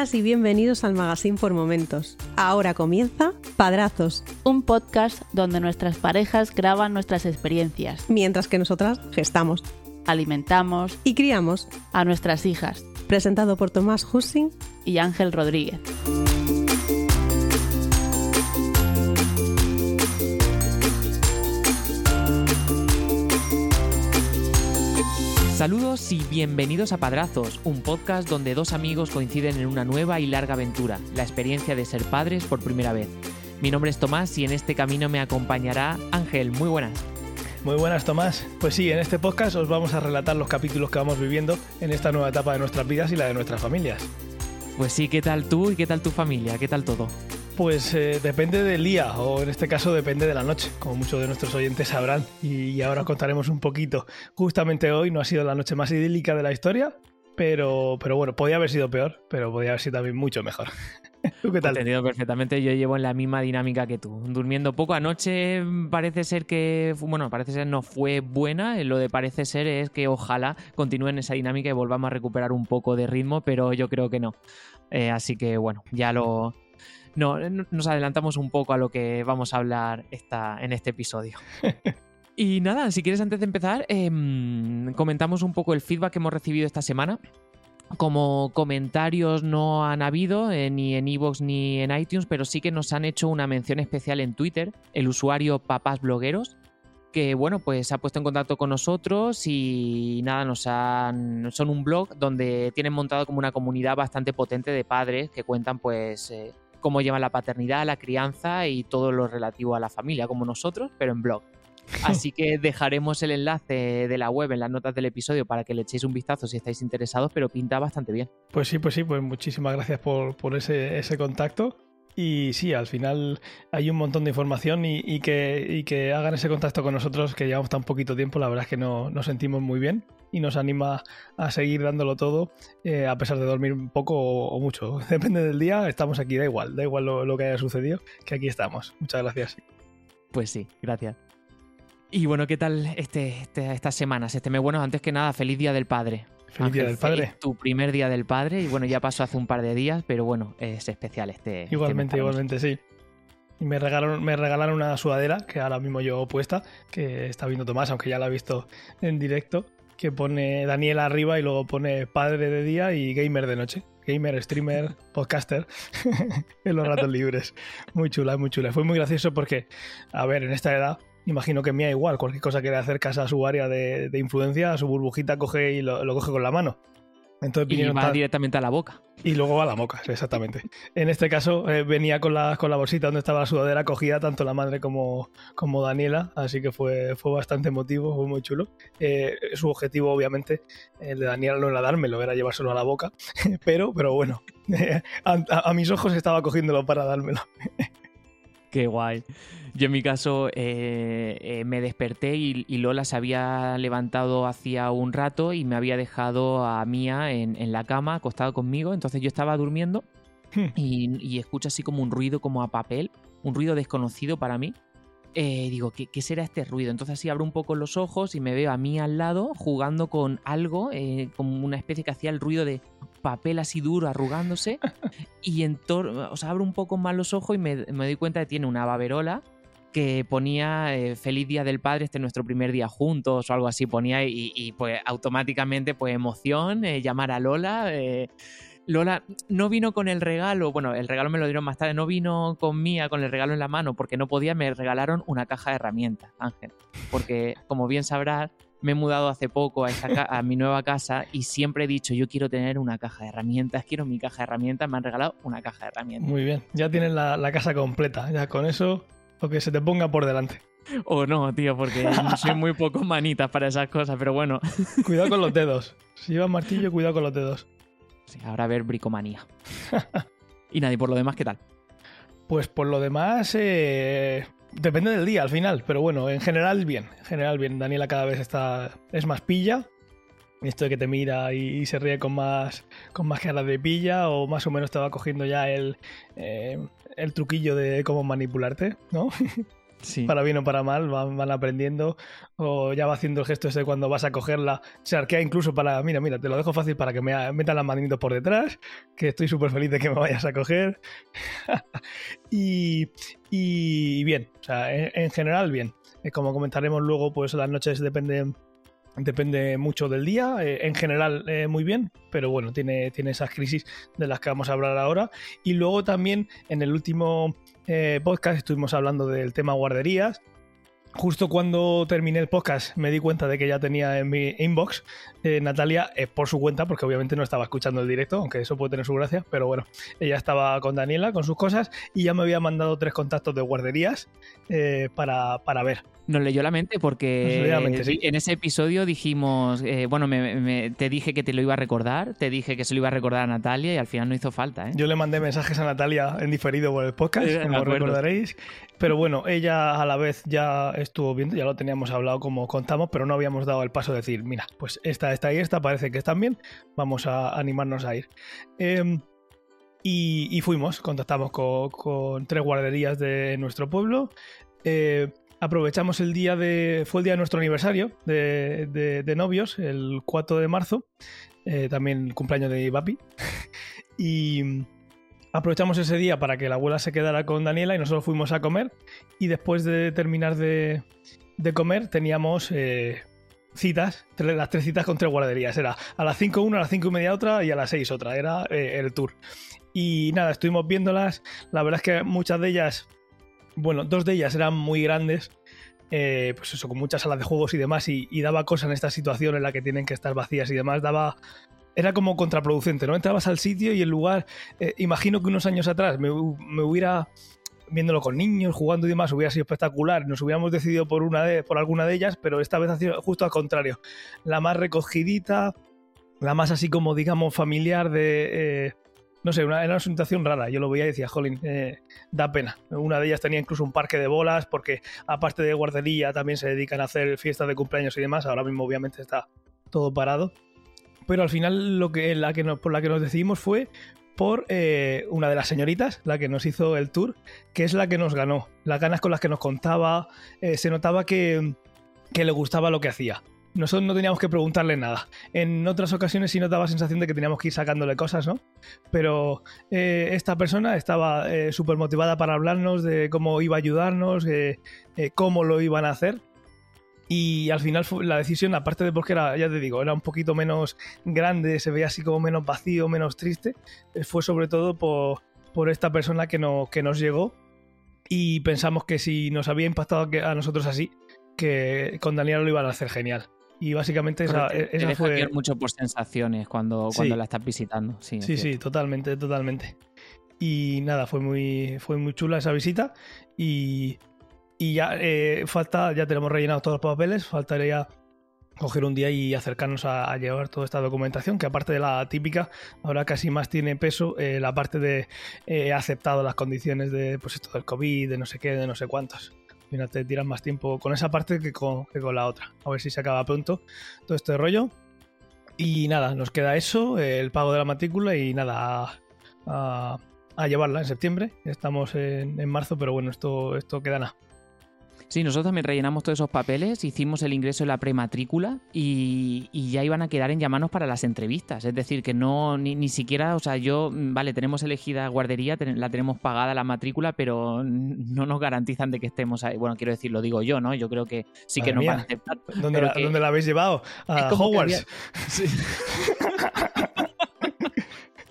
Bienvenidas y bienvenidos al Magazine por Momentos. Ahora comienza Padrazos, un podcast donde nuestras parejas graban nuestras experiencias, mientras que nosotras gestamos, alimentamos y criamos a nuestras hijas. Presentado por Tomás Hussing y Ángel Rodríguez. Saludos y bienvenidos a Padrazos, un podcast donde dos amigos coinciden en una nueva y larga aventura, la experiencia de ser padres por primera vez. Mi nombre es Tomás y en este camino me acompañará Ángel. Muy buenas. Muy buenas, Tomás. Pues sí, en este podcast os vamos a relatar los capítulos que vamos viviendo en esta nueva etapa de nuestras vidas y la de nuestras familias. Pues sí, ¿qué tal tú y qué tal tu familia? ¿Qué tal todo? Pues eh, depende del día, o en este caso depende de la noche, como muchos de nuestros oyentes sabrán. Y, ahora contaremos un poquito. Justamente hoy no ha sido la noche más idílica de la historia, pero, pero bueno, podía haber sido peor, pero podía haber sido también mucho mejor. ¿Tú qué tal? Entendido perfectamente, yo llevo en la misma dinámica que tú. Durmiendo poco anoche parece ser que, bueno, parece ser no fue buena, lo de parece ser es que ojalá continúe en esa dinámica y volvamos a recuperar un poco de ritmo, pero yo creo que no. Eh, así que bueno, ya lo, no, nos adelantamos un poco a lo que vamos a hablar esta, en este episodio. y nada, si quieres antes de empezar, em, comentamos un poco el feedback que hemos recibido esta semana. Como comentarios no han habido eh, ni en iVoox ni en iTunes, pero sí que nos han hecho una mención especial en Twitter, el usuario Papás Blogueros, que bueno, pues se ha puesto en contacto con nosotros y nada, nos han, son un blog donde tienen montado como una comunidad bastante potente de padres que cuentan pues eh, cómo llevan la paternidad, la crianza y todo lo relativo a la familia, como nosotros, pero en blog. Así que dejaremos el enlace de la web en las notas del episodio para que le echéis un vistazo si estáis interesados, pero pinta bastante bien. Pues sí, pues sí, pues muchísimas gracias por, ese, ese contacto. Y sí, al final hay un montón de información y, que, hagan ese contacto con nosotros, que llevamos tan poquito tiempo, la verdad es que no, nos sentimos muy bien y nos anima a seguir dándolo todo, eh, a pesar de dormir un poco o, mucho. Depende del día, estamos aquí, da igual, da igual lo, que haya sucedido, que aquí estamos. Muchas gracias. Pues sí, gracias. Y bueno, ¿qué tal este, este, estas semanas, este mes? Bueno, antes que nada, feliz Día del Padre. Feliz Día del Padre. Tu primer Día del Padre y bueno, ya pasó hace un par de días, pero bueno, es especial este. este igualmente, igualmente, sí. Y me regalaron, me regalaron una sudadera que ahora mismo yo puesta, que está viendo Tomás, aunque ya la ha visto en directo, que pone Daniel arriba y luego pone padre de día y gamer de noche. Gamer, streamer, podcaster, en los ratos libres. Muy chula, muy chula. Fue muy gracioso porque, a ver, en esta edad imagino que mía igual, cualquier cosa que le acercas a su área de, influencia, a su burbujita coge y lo, coge con la mano. Entonces y va directamente a la boca. Y luego a la boca, exactamente. En este caso eh, venía con la, con la bolsita donde estaba la sudadera cogida tanto la madre como, como Daniela, así que fue, fue bastante emotivo, fue muy chulo. Eh, su objetivo, obviamente, el de Daniela no era dármelo, era llevárselo a la boca, pero, pero bueno, a, a mis ojos estaba cogiéndolo para dármelo. Qué guay. Yo en mi caso eh, eh, me desperté y, Lola se había levantado hacía un rato y me había dejado a Mía en, la cama acostado conmigo. Entonces yo estaba durmiendo hmm. y, escucho así como un ruido como a papel, un ruido desconocido para mí. Eh, digo, ¿qué, ¿qué, será este ruido? Entonces así abro un poco los ojos y me veo a mí al lado jugando con algo, como una especie que hacía el ruido de papel así duro arrugándose y en o sea, abro un poco más los ojos y me, doy cuenta que tiene una baberola que ponía eh, feliz día del padre, este es nuestro primer día juntos o algo así ponía y, pues automáticamente pues emoción, eh, llamar a Lola. Eh, Lola no vino con el regalo, bueno, el regalo me lo dieron más tarde, no vino con Mía con el regalo en la mano porque no podía, me regalaron una caja de herramientas, Ángel. Porque como bien sabrás, me he mudado hace poco a, a, mi nueva casa y siempre he dicho, yo quiero tener una caja de herramientas, quiero mi caja de herramientas, me han regalado una caja de herramientas. Muy bien, ya tienes la, casa completa, ya con eso, lo que se te ponga por delante. O no, tío, porque soy muy poco manitas para esas cosas, pero bueno. Cuidado con los dedos. Si llevas martillo, cuidado con los dedos. Sí, ahora a ver bricomanía. y nadie, por lo demás, ¿qué tal? Pues por lo demás, eh, Depende del día al final, pero bueno, en general bien. En general bien. Daniela cada vez está. es más pilla. Esto de que te mira y, se ríe con más. con más caras de pilla. O más o menos te va cogiendo ya el. Eh, el truquillo de cómo manipularte, ¿no? Sí. para bien o para mal, van, van aprendiendo. O ya va haciendo el gesto ese cuando vas a cogerla. Se arquea incluso para, mira, mira, te lo dejo fácil para que me metan las manitos por detrás, que estoy súper feliz de que me vayas a coger. y, y bien, o sea, en, en general bien. Como comentaremos luego, pues las noches dependen Depende mucho del día, eh, en general eh, muy bien, pero bueno, tiene, tiene esas crisis de las que vamos a hablar ahora. Y luego también en el último eh, podcast estuvimos hablando del tema guarderías. Justo cuando terminé el podcast me di cuenta de que ya tenía en mi inbox eh, Natalia eh, por su cuenta, porque obviamente no estaba escuchando el directo, aunque eso puede tener su gracia, pero bueno, ella estaba con Daniela, con sus cosas, y ya me había mandado tres contactos de guarderías eh, para, para ver. Nos leyó la mente porque Nos leyó la mente, sí. en ese episodio dijimos, bueno, me- me- te dije que te lo iba a recordar, te dije que se lo iba a recordar a Natalia y al final no hizo falta. ¿eh? Yo le mandé mensajes a Natalia en diferido por el podcast, me como recordaréis. Pero bueno, ella a la vez ya estuvo viendo, ya lo teníamos hablado como contamos, pero no habíamos dado el paso de decir, mira, pues esta, esta y esta parece que están bien, vamos a animarnos a ir. Em, y, fuimos, contactamos con, tres guarderías de nuestro pueblo. Eh, aprovechamos el día de. Fue el día de nuestro aniversario de novios, el 4 de marzo. eh, también el cumpleaños de mi papi. y aprovechamos ese día para que la abuela se quedara con Daniela y nosotros fuimos a comer. Y después de terminar de, de comer, teníamos. eh, citas, tres- las tres citas con tres guarderías. Era a las 5 una, a las 5 y media otra y a las 6 otra. Era eh, el tour. Y nada, estuvimos viéndolas. La verdad es que muchas de ellas, bueno, dos de ellas eran muy grandes. eh, pues eso, con muchas salas de juegos y demás. Y, daba cosa en esta situación en la que tienen que estar vacías y demás. Daba. Era como contraproducente, ¿no? Entrabas al sitio y el lugar. eh, imagino que unos años atrás me, me hubiera. Viéndolo con niños, jugando y demás, hubiera sido espectacular. Nos hubiéramos decidido por una de, por alguna de ellas, pero esta vez justo al contrario. La más recogidita, la más así como, digamos, familiar de. eh, no sé, una, era una situación rara. Yo lo veía y decía, jolín, eh, da pena. Una de ellas tenía incluso un parque de bolas, porque aparte de guardería también se dedican a hacer fiestas de cumpleaños y demás. Ahora mismo, obviamente, está todo parado. Pero al final, lo que, por la que nos decidimos fue por eh, una de las señoritas, la que nos hizo el tour, que es la que nos ganó. Las ganas con las que nos contaba, eh, se notaba que, le gustaba lo que hacía. Nosotros no teníamos que preguntarle nada. En otras ocasiones sí nos daba sensación de que teníamos que ir sacándole cosas, ¿no? Pero eh, esta persona estaba súper motivada para hablarnos de cómo iba a ayudarnos, eh, eh, cómo lo iban a hacer. Y al final la decisión, aparte de porque era, ya te digo, era un poquito menos grande, se veía así como menos vacío, menos triste, eh, fue sobre todo por, por esta persona que, no, que nos llegó y pensamos que si nos había impactado a nosotros así, que con Daniela lo iban a hacer genial. Y básicamente esa, te- te esa deja fue... mucho por sensaciones cuando, Sí. cuando la estás visitando. Sí, Sí, sí, totalmente, totalmente. Y nada, fue muy, fue muy chula esa visita. Y, y ya eh, falta, ya tenemos rellenados todos los papeles, faltaría coger un día y acercarnos a, llevar toda esta documentación, que aparte de la típica, ahora casi más tiene peso eh, la parte de eh, aceptado las condiciones de pues esto del COVID, de no sé qué, de no sé cuántos. Final te tiran más tiempo con esa parte que con, que con la otra. A ver si se acaba pronto todo este rollo. Y nada, nos queda eso, el pago de la matrícula y nada, a, a- a llevarla en septiembre. Estamos en, en marzo, pero bueno, esto, esto queda nada. Sí, nosotros también rellenamos todos esos papeles, hicimos el ingreso en la prematrícula y, y ya iban a quedar en llamarnos para las entrevistas. Es decir, que no, ni, ni siquiera, o sea, yo, mm, vale, tenemos elegida guardería, ten- la tenemos pagada la matrícula, pero no nos garantizan de que estemos ahí. Bueno, quiero decir, lo digo yo, ¿no? Yo creo que sí que nos van a aceptar. ¿Dónde, la, que- dónde la habéis llevado? A Hogwarts.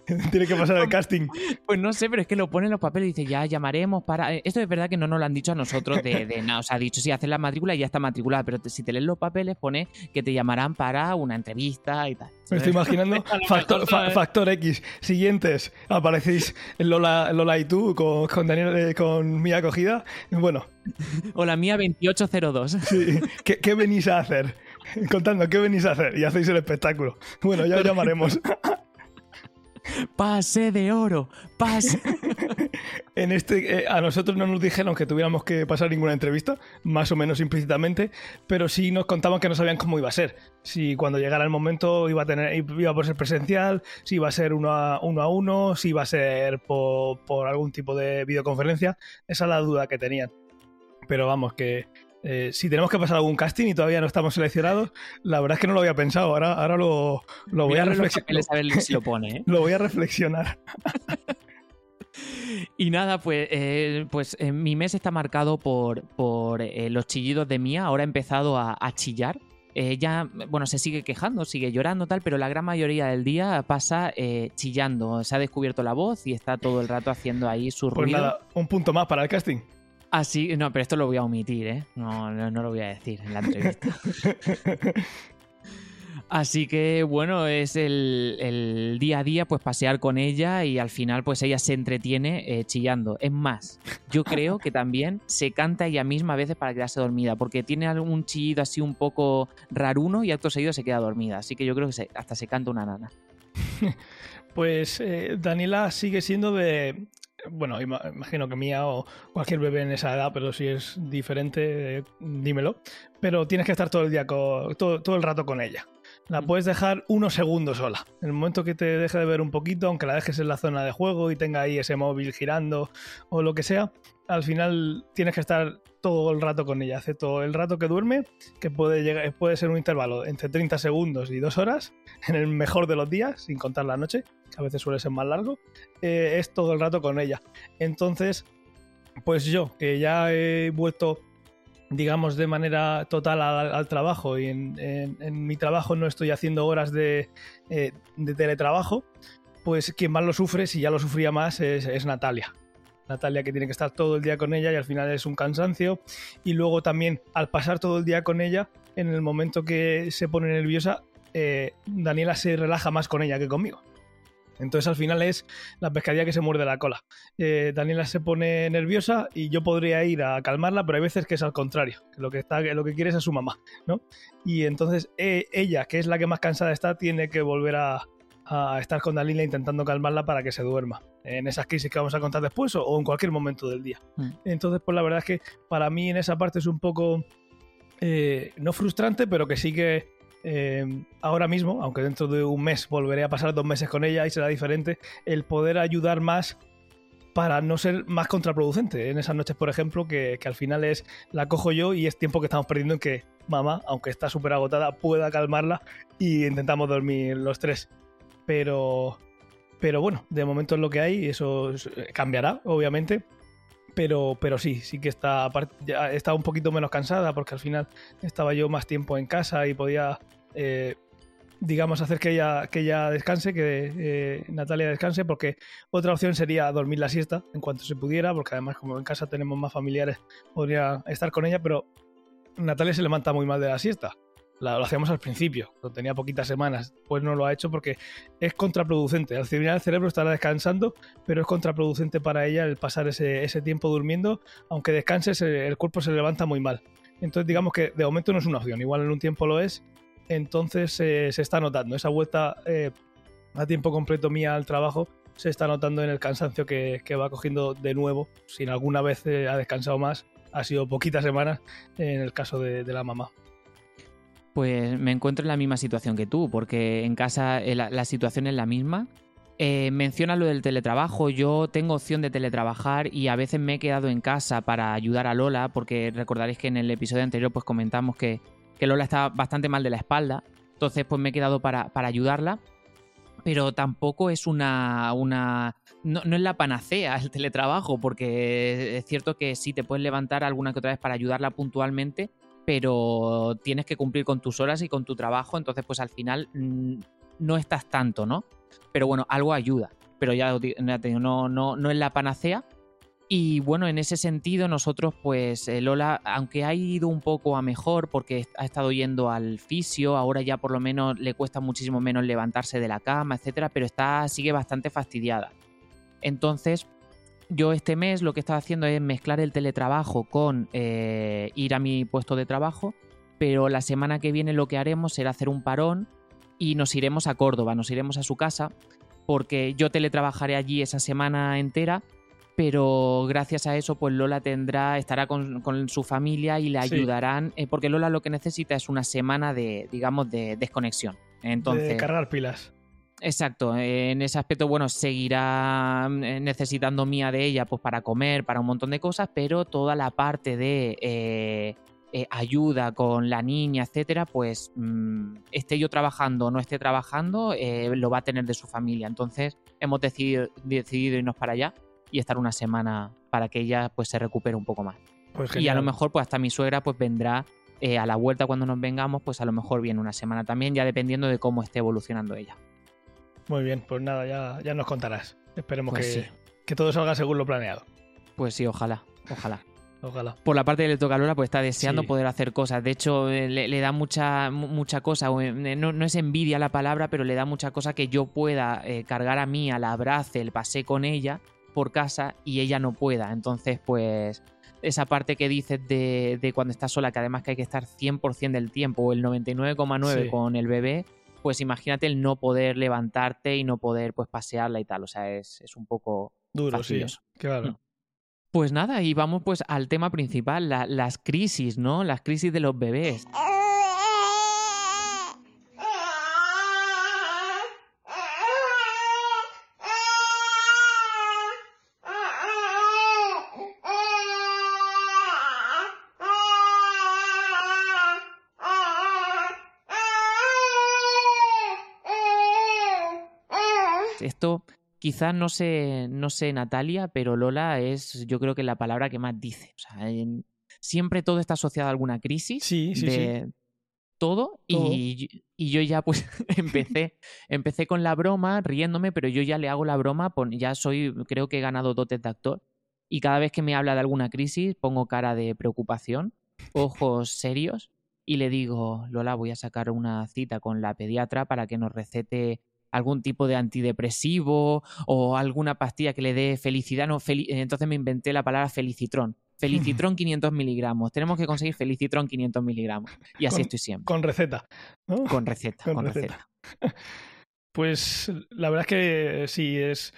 Tiene que pasar el casting. Pues no sé, pero es que lo pone en los papeles y dice, ya llamaremos para... eh, Esto es verdad que no nos lo han dicho a nosotros de, de nada. O sea, ha dicho, sí, haces la matrícula y ya está matriculada, pero te- si te lees los papeles pone que te llamarán para una entrevista y tal. Me estoy imaginando factor, X. Siguientes. Aparecéis Lola, Lola y tú con, con Daniel, eh, con mi acogida. Bueno, O la mía 2802. sí. ¿Qué, qué venís a hacer? Contando, ¿qué venís a hacer? Y hacéis el espectáculo. Bueno, ya os llamaremos. Pase de oro, pase. En este, eh, a nosotros no nos dijeron que tuviéramos que pasar ninguna entrevista, más o menos implícitamente, pero sí nos contaban que no sabían cómo iba a ser. Si cuando llegara el momento iba a tener, iba a ser presencial, si iba a ser uno a uno, si iba a ser por, por algún tipo de videoconferencia. Esa es la duda que tenían. Pero vamos, que eh, si tenemos que pasar algún casting y todavía no estamos seleccionados, la verdad es que no lo había pensado. Ahora, ahora lo, lo voy a reflexionar. papeles a ver si lo pone, ¿eh? Lo voy a reflexionar. Y nada, pues, eh, pues eh, mi mes está marcado por, por eh, los chillidos de Mía. Ahora ha empezado a, a chillar. Eh, ya, bueno, se sigue quejando, sigue llorando, tal, pero la gran mayoría del día pasa eh, chillando. Se ha descubierto la voz y está todo el rato haciendo ahí su Pues ruido. nada, un punto más para el casting. Así, no, pero esto lo voy a omitir, ¿eh? No, no, no lo voy a decir en la entrevista. Así que bueno, es el, el día a día, pues pasear con ella y al final pues ella se entretiene eh, chillando. Es más, yo creo que también se canta ella misma a veces para quedarse dormida, porque tiene algún chillido así un poco raruno y acto seguido se queda dormida. Así que yo creo que se- hasta se canta una nana. Pues eh, Daniela sigue siendo de. Bueno, ima- imagino que mía o cualquier bebé en esa edad, pero si es diferente, eh, dímelo. Pero tienes que estar todo el día, con, todo, todo el rato con ella. La puedes dejar unos segundos sola. En el momento que te deje de ver un poquito, aunque la dejes en la zona de juego y tenga ahí ese móvil girando o lo que sea, al final tienes que estar todo el rato con ella, excepto el rato que duerme, que puede, llegar, puede ser un intervalo entre 30 segundos y 2 horas, en el mejor de los días, sin contar la noche, que a veces suele ser más largo, eh, es todo el rato con ella. Entonces, pues yo, que ya he vuelto, digamos, de manera total al, trabajo y en, mi trabajo no estoy haciendo horas de, eh, de teletrabajo, pues quien más lo sufre, si ya lo sufría más, es, es Natalia. Natalia que tiene que estar todo el día con ella y al final es un cansancio. Y luego también al pasar todo el día con ella, en el momento que se pone nerviosa, eh, Daniela se relaja más con ella que conmigo. Entonces al final es la pescadilla que se muerde la cola. Eh, Daniela se pone nerviosa y yo podría ir a calmarla, pero hay veces que es al contrario, que lo que, está, que lo que quiere es a su mamá, ¿no? Y entonces eh, ella, que es la que más cansada está, tiene que volver a, a estar con Daniela intentando calmarla para que se duerma. En esas crisis que vamos a contar después o, o en cualquier momento del día. Mm. Entonces, pues la verdad es que para mí en esa parte es un poco, eh, no frustrante, pero que sí que eh, ahora mismo, aunque dentro de un mes volveré a pasar dos meses con ella y será diferente, el poder ayudar más para no ser más contraproducente en esas noches, por ejemplo, que, que al final es la cojo yo y es tiempo que estamos perdiendo en que mamá, aunque está súper agotada, pueda calmarla y intentamos dormir los tres. Pero, pero bueno, de momento es lo que hay y eso es- cambiará, obviamente. Pero, pero sí, sí que está, está un poquito menos cansada porque al final estaba yo más tiempo en casa y podía, eh, digamos, hacer que ella, que ella descanse, que eh, Natalia descanse, porque otra opción sería dormir la siesta en cuanto se pudiera, porque además como en casa tenemos más familiares, podría estar con ella, pero Natalia se levanta muy mal de la siesta. Lo hacíamos al principio, cuando tenía poquitas semanas, pues no lo ha hecho porque es contraproducente. Al final el cerebro estará descansando, pero es contraproducente para ella el pasar ese, ese tiempo durmiendo. Aunque descanse, se- el cuerpo se levanta muy mal. Entonces, digamos que de momento no es una opción. Igual en un tiempo lo es. Entonces eh, se está notando. Esa vuelta eh, a tiempo completo mía al trabajo se está notando en el cansancio que, va cogiendo de nuevo. Si alguna vez eh, ha descansado más, ha sido poquitas semanas en el caso de la mamá. Pues me encuentro en la misma situación que tú, porque en casa eh, la, situación es la misma. Eh, menciona lo del teletrabajo. Yo tengo opción de teletrabajar y a veces me he quedado en casa para ayudar a Lola, porque recordaréis que en el episodio anterior pues comentamos que, que Lola está bastante mal de la espalda. Entonces pues me he quedado para, para ayudarla. Pero tampoco es una. una no, no es la panacea el teletrabajo, porque es cierto que sí te puedes levantar alguna que otra vez para ayudarla puntualmente, pero tienes que cumplir con tus horas y con tu trabajo, entonces pues al final mm, no estás tanto, ¿no? Pero bueno, algo ayuda, pero ya, no, no, no es la panacea. Y bueno, en ese sentido nosotros pues eh, Lola, aunque ha ido un poco a mejor porque ha estado yendo al fisio, ahora ya por lo menos le cuesta muchísimo menos levantarse de la cama, etcétera, pero está sigue bastante fastidiada. Entonces, yo este mes lo que estaba haciendo es mezclar el teletrabajo con eh, ir a mi puesto de trabajo, pero la semana que viene lo que haremos será hacer un parón y nos iremos a Córdoba, nos iremos a su casa, porque yo teletrabajaré allí esa semana entera, pero gracias a eso pues Lola tendrá, estará con, con su familia y le Sí. ayudarán, eh, porque Lola lo que necesita es una semana de, digamos, de desconexión. Entonces, de cargar pilas. Exacto, en ese aspecto, bueno, seguirá mm, necesitando mía de ella pues para comer, para un montón de cosas, pero toda la parte de eh, eh, ayuda con la niña, etcétera, pues mm, esté yo trabajando o no esté trabajando, eh, lo va a tener de su familia. Entonces hemos decidido, decidido irnos para allá y estar una semana para que ella pues se recupere un poco más. Pues Y a lo mejor pues hasta mi suegra pues vendrá eh, a la vuelta cuando nos vengamos, pues a lo mejor viene una semana también, ya dependiendo de cómo esté evolucionando ella. Muy bien, pues nada, ya, ya nos contarás. Esperemos Pues que, sí. que todo salga según lo planeado. Pues sí, ojalá, ojalá. Ojalá. Por la parte de le toca a Lola, pues está deseando Sí. poder hacer cosas. De hecho, eh, le, le da mucha, mu- mucha cosa. eh, No, no es envidia la palabra, pero le da mucha cosa que yo pueda eh, cargar a mí, a la abrace, el pasé con ella por casa y ella no pueda. Entonces, pues esa parte que dices de, de cuando estás sola, que además que hay que estar 100% del tiempo o el 99,9 Sí. con el bebé, pues imagínate el no poder levantarte y no poder pues pasearla y tal. O sea, es, es un poco Duro, fastidioso. sí. Claro. Mm. Pues nada, y vamos pues al tema principal, la- las crisis, ¿no? Las crisis de los bebés. Esto quizás no sé, no sé Natalia, pero Lola es yo creo que la palabra que más dice. O sea, en- siempre todo está asociado a alguna crisis. Sí, sí, de todo, Todo. Y, y yo ya pues empecé, empecé con la broma riéndome, pero yo ya le hago la broma, ya soy, creo que he ganado dotes de actor y cada vez que me habla de alguna crisis pongo cara de preocupación, ojos serios y le digo, Lola, voy a sacar una cita con la pediatra para que nos recete algún tipo de antidepresivo o alguna pastilla que le dé felicidad. No, feli- Entonces me inventé la palabra felicitrón. Felicitrón 500 miligramos. Tenemos que conseguir felicitrón 500 miligramos. Y así Con- estoy siempre. Con receta. ¿no? Con receta, con con, receta. receta. Pues la verdad es que sí es.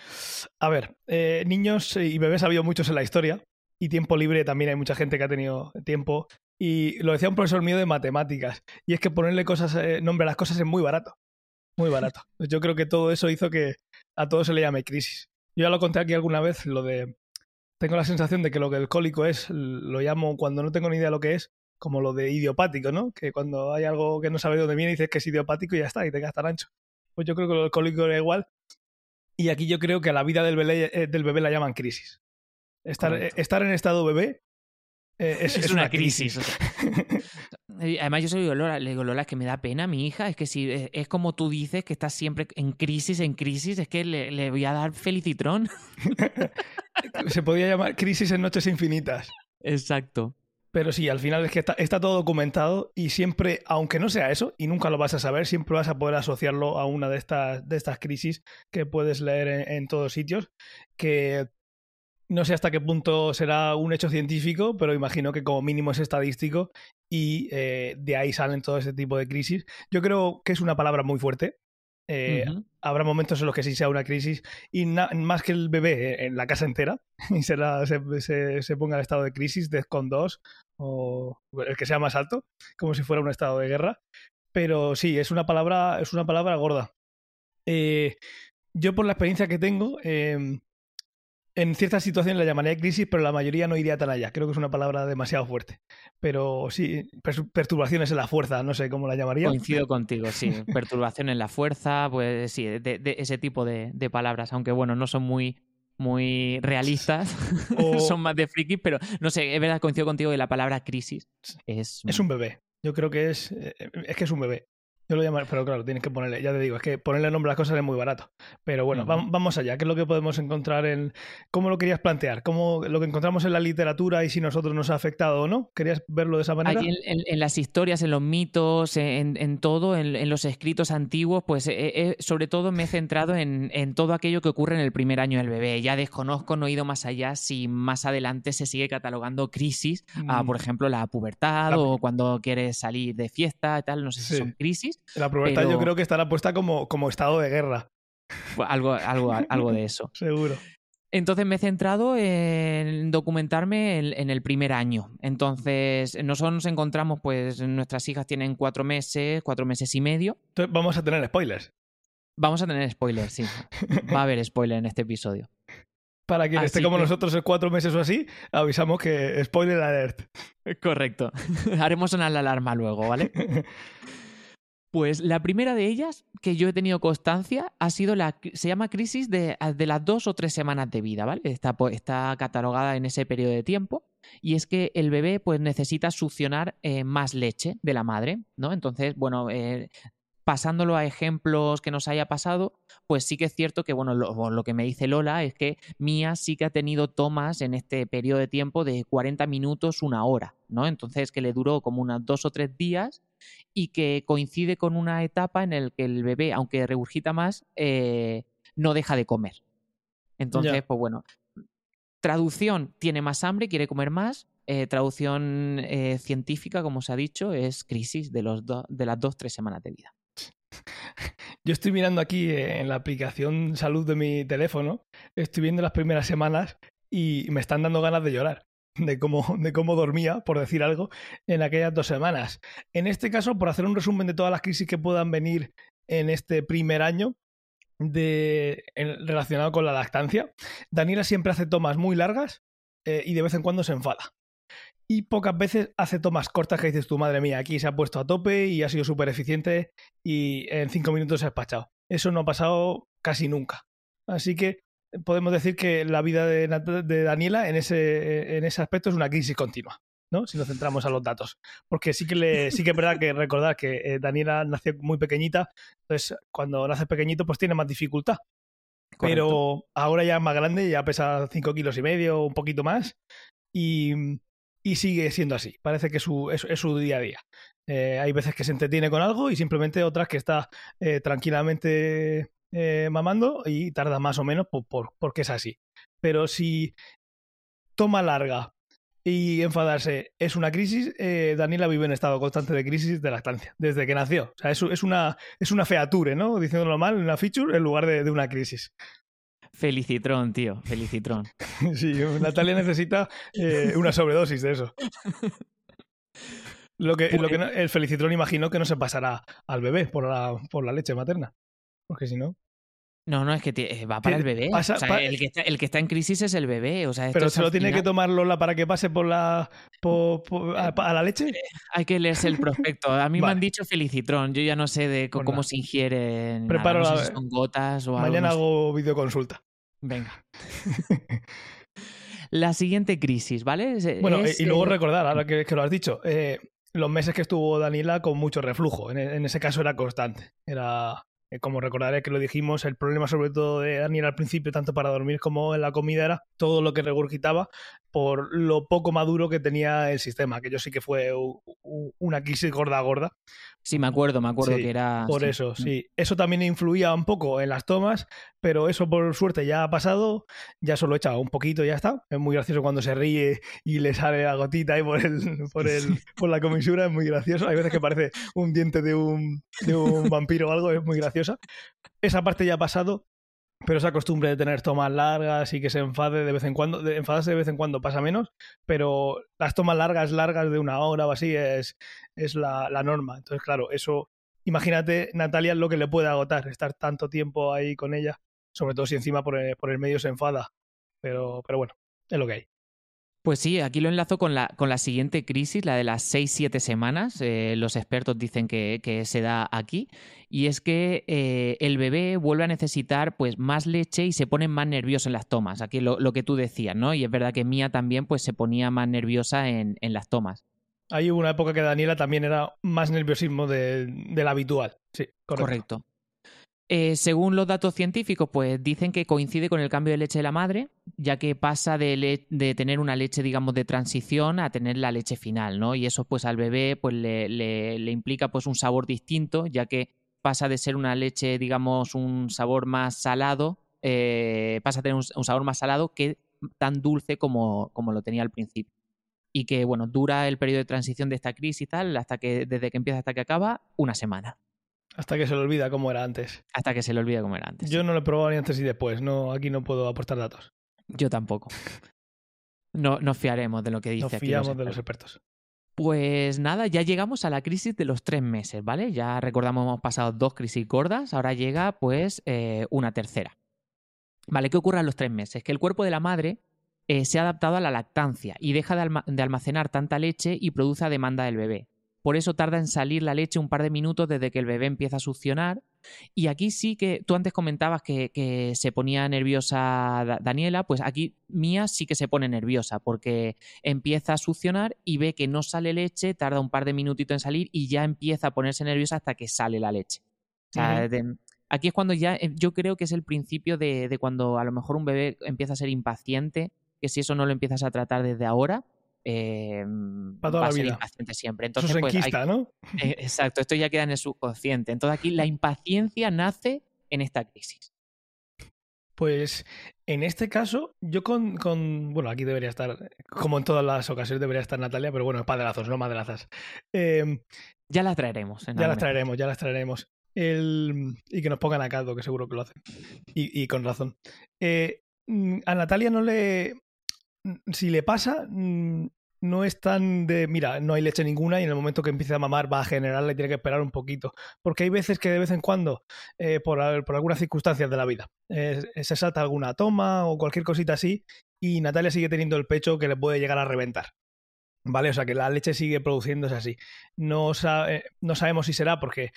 A ver, eh, niños y bebés ha habido muchos en la historia. Y tiempo libre también hay mucha gente que ha tenido tiempo. Y lo decía un profesor mío de matemáticas. Y es que ponerle cosas, eh, nombre a las cosas es muy barato. Muy barato. Yo creo que todo eso hizo que a todo se le llame crisis. Yo ya lo conté aquí alguna vez, lo de. Tengo la sensación de que lo que el cólico es, lo llamo cuando no tengo ni idea lo que es, como lo de idiopático, ¿no? Que cuando hay algo que no sabes de dónde viene, dices que es idiopático y ya está, y te quedas tan ancho. Pues yo creo que lo del cólico era igual. Y aquí yo creo que a la vida del bebé, eh, del bebé la llaman crisis. Estar, eh, estar en estado bebé eh, es, Es es una una crisis. Además, yo soy Lola, le digo, Lola, es que me da pena a mi hija. Es que si es, es como tú dices, que estás siempre en crisis, en crisis, es que le, le voy a dar felicitrón. Se podía llamar crisis en noches infinitas. Exacto. Pero sí, al final es que está, está todo documentado y siempre, aunque no sea eso, y nunca lo vas a saber, siempre vas a poder asociarlo a una de estas, de estas crisis que puedes leer en, en todos sitios, que no sé hasta qué punto será un hecho científico, pero imagino que como mínimo es estadístico y eh, de ahí salen todo ese tipo de crisis. Yo creo que es una palabra muy fuerte. Eh, habrá momentos en los que sí sea una crisis y más que el bebé eh, en la casa entera y se, se, se ponga en estado de crisis, DEFCON 2 o el que sea más alto, como si fuera un estado de guerra. Pero sí, es una palabra, es una palabra gorda. Eh, yo por la experiencia que tengo, eh, en ciertas situaciones la llamaría crisis, pero la mayoría no iría tan allá. Creo que es una palabra demasiado fuerte. Pero sí, perturbaciones en la fuerza, no sé cómo la llamaría. Coincido contigo, sí. Perturbación en la fuerza, pues sí, de, de ese tipo de, de palabras, aunque bueno, no son muy, muy realistas, O- son más de frikis, pero no sé, es verdad, coincido contigo que la palabra crisis es... Es un bebé. Yo creo que es. eh, Es que es un bebé. Yo lo llamo, pero claro, tienes que ponerle, ya te digo, es que ponerle nombre a las cosas es muy barato. Pero bueno, vamos allá. ¿Qué es lo que podemos encontrar en. ¿Cómo lo querías plantear? ¿Cómo lo que encontramos en la literatura y si nosotros nos ha afectado o no? ¿Querías verlo de esa manera? Allí en, en- en las historias, en los mitos, en, en todo, en, los escritos antiguos, pues eh, eh, sobre todo me he centrado en, en todo aquello que ocurre en el primer año del bebé. Ya desconozco, no he ido más allá si más adelante se sigue catalogando crisis, a, Mm, por ejemplo, la pubertad La- o cuando quieres salir de fiesta tal, no sé si Sí. son crisis, la pubertad yo creo que estará puesta como, como estado de guerra, algo, algo, algo de eso. seguro. Entonces me he centrado en documentarme en, en el primer año. Entonces, nosotros nos encontramos, pues nuestras hijas tienen cuatro meses, cuatro meses y medio. Entonces vamos a tener spoilers. Vamos a tener spoilers, sí. Va a haber spoiler en este episodio. Para quien esté como que- nosotros en cuatro meses o así, avisamos que spoiler alert. Correcto. Haremos sonar la alarma luego, ¿vale? Pues la primera de ellas, que yo he tenido constancia, ha sido la. Se llama crisis de, de las dos o tres semanas de vida, ¿vale? Está, está catalogada en ese periodo de tiempo. Y es que el bebé, pues, necesita succionar eh, más leche de la madre, ¿no? Entonces, bueno, eh, pasándolo a ejemplos que nos haya pasado, pues sí que es cierto que, bueno, lo, lo que me dice Lola es que Mía sí que ha tenido tomas en este periodo de tiempo de 40 minutos, una hora, ¿no? Entonces que le duró como unos dos o tres días y que coincide con una etapa en la que el bebé, aunque regurgita más, eh, no deja de comer. Entonces, Ya. pues bueno, traducción, tiene más hambre, quiere comer más. eh, traducción eh, científica, como se ha dicho, es crisis de, los do- de las dos, tres semanas de vida. Yo estoy mirando aquí eh, en la aplicación salud de mi teléfono, estoy viendo las primeras semanas y me están dando ganas de llorar de cómo, de cómo dormía, por decir algo, en aquellas dos semanas. En este caso, por hacer un resumen de todas las crisis que puedan venir en este primer año de, en- relacionado con la lactancia, Daniela siempre hace tomas muy largas eh, y de vez en cuando se enfada. Y pocas veces hace tomas cortas que dices tu madre mía, aquí se ha puesto a tope y ha sido súper eficiente y en cinco minutos se ha despachado. Eso no ha pasado casi nunca. Así que podemos decir que la vida de, de Daniela en ese, en ese aspecto es una crisis continua, ¿no? Si nos centramos a los datos. Porque sí que, le, sí que es verdad que recordar que eh, Daniela nació muy pequeñita, entonces cuando nace pequeñito pues tiene más dificultad. Correcto. Pero ahora ya es más grande, ya pesa 5 kilos y medio, un poquito más, y, y sigue siendo así. Parece que su, es, su día a día. Eh, hay veces que se entretiene con algo y simplemente otras que está eh, tranquilamente eh, mamando y tarda más o menos por, por- porque es así. Pero si toma larga y enfadarse es una crisis, Daniela vive en estado constante de crisis de lactancia, desde que nació. O sea, es, una, es una ¿no? Diciéndolo mal, una feature en lugar de, de una crisis. Felicitrón, tío, felicitrón. Sí, Natalia necesita eh, una sobredosis de eso. Lo que, lo que no- el felicitrón imagino que no se pasará al bebé por la, por la leche materna. Porque si no. No, no, es que eh, va para el bebé. pasa- O sea, pa- el, que está, el que está en crisis es el bebé. O sea, esto Pero se lo tiene que tomar Lola para que pase por la por- por- a, a la leche. Hay que leerse el prospecto. A mí me han dicho felicitrón. Yo ya no sé de Pues cómo se ingiere. ni Preparo nada. No la- sé si son gotas o algo. Mañana no sé. hago videoconsulta. Venga. La siguiente crisis, ¿vale? Es- Bueno, es, y luego eh, recordar, ahora que, que lo has dicho, eh, los meses que estuvo Daniela con mucho reflujo. En, en ese caso era constante. Era, eh, como recordaré que lo dijimos, el problema sobre todo de Daniela al principio, tanto para dormir como en la comida, era todo lo que regurgitaba por lo poco maduro que tenía el sistema, que yo sí que fue u- u- una crisis gorda gorda. Sí, me acuerdo, me acuerdo Sí, que era. Por sí. eso, sí. Eso también influía un poco en las tomas, pero eso por suerte ya ha pasado, ya solo echa un poquito y ya está. Es muy gracioso cuando se ríe y le sale la gotita ahí por, el, por, el, por la comisura, es muy gracioso. Hay veces que parece un diente de un, de un vampiro o algo, es muy graciosa. Esa parte ya ha pasado, pero esa costumbre de tener tomas largas y que se enfade de vez en cuando, enfadarse de vez en cuando pasa menos, pero las tomas largas, largas de una hora o así es, es la, la norma. Entonces, claro, eso, imagínate, Natalia, lo que le puede agotar, estar tanto tiempo ahí con ella, sobre todo si encima por el, por el medio se enfada. Pero, pero bueno, es lo que hay. Pues sí, aquí lo enlazo con la, con la siguiente crisis, la de las 6-7 semanas. Eh, los expertos dicen que, que se da aquí. Y es que eh, el bebé vuelve a necesitar pues, más leche y se pone más nervioso en las tomas. Aquí lo, lo que tú decías, ¿no? Y es verdad que Mía también pues, se ponía más nerviosa en, en las tomas. Hay una época que Daniela también era más nerviosismo de- del habitual. Sí, correcto. Correcto. Eh, según los datos científicos, pues dicen que coincide con el cambio de leche de la madre, ya que pasa de, tener una leche, digamos, de transición a tener la leche final, ¿no? Y eso, pues, al bebé, pues, le, implica, pues, un sabor distinto, ya que pasa de ser una leche, digamos, un sabor más salado, eh, pasa a tener un, un sabor más salado que tan dulce como, como lo tenía al principio. Y que, bueno, dura el periodo de transición de esta crisis y tal, hasta que, desde que empieza hasta que acaba, una semana Hasta que se le olvida cómo era antes. hasta que se le olvida cómo era antes. Yo no lo he probado ni antes ni después. No, aquí no puedo aportar datos. Yo tampoco. No, nos fiaremos de lo que dice Nos aquí fiamos los de los expertos. Pues nada, ya llegamos a la crisis de los tres meses, ¿vale? Ya recordamos, hemos pasado dos crisis gordas, ahora llega pues eh, una tercera. ¿Vale? ¿Qué ocurre a los tres meses? Que el cuerpo de la madre eh, se ha adaptado a la lactancia y deja de, alma- de almacenar tanta leche y produce a demanda del bebé. Por eso tarda en salir la leche un par de minutos desde que el bebé empieza a succionar. Y aquí sí que tú antes comentabas que, que se ponía nerviosa Da- Daniela, pues aquí Mía sí que se pone nerviosa porque empieza a succionar y ve que no sale leche, tarda un par de minutitos en salir y ya empieza a ponerse nerviosa hasta que sale la leche. O sea, Ujú. de- aquí es cuando ya, eh, yo creo que es el principio de, de cuando a lo mejor un bebé empieza a ser impaciente, que si eso no lo empiezas a tratar desde ahora, eh, Para toda va la a ser vida. impaciente siempre. Eso se pues, hay- enquista, ¿no? eh, exacto, esto ya queda en el subconsciente. Entonces aquí la impaciencia nace en esta crisis. Pues en este caso, yo con, con- Bueno, aquí debería estar. Como en todas las ocasiones debería estar Natalia, pero bueno, padelazos, no madelazas. Eh, Ya las traeremos. ya las traeremos, ya las traeremos. El, y que nos pongan a caldo, que seguro que lo hacen. Y, y con razón. Eh, mm, a Natalia no le. Mm, Si le pasa, mm, no es tan de. Mira, no hay leche ninguna y en el momento que empiece a mamar va a generarla y tiene que esperar un poquito. Porque hay veces que de vez en cuando, eh, por, por algunas circunstancias de la vida, eh, se salta alguna toma o cualquier cosita así y Natalia sigue teniendo el pecho que le puede llegar a reventar. ¿Vale? O sea que la leche sigue produciéndose así. No, no sabemos si será porque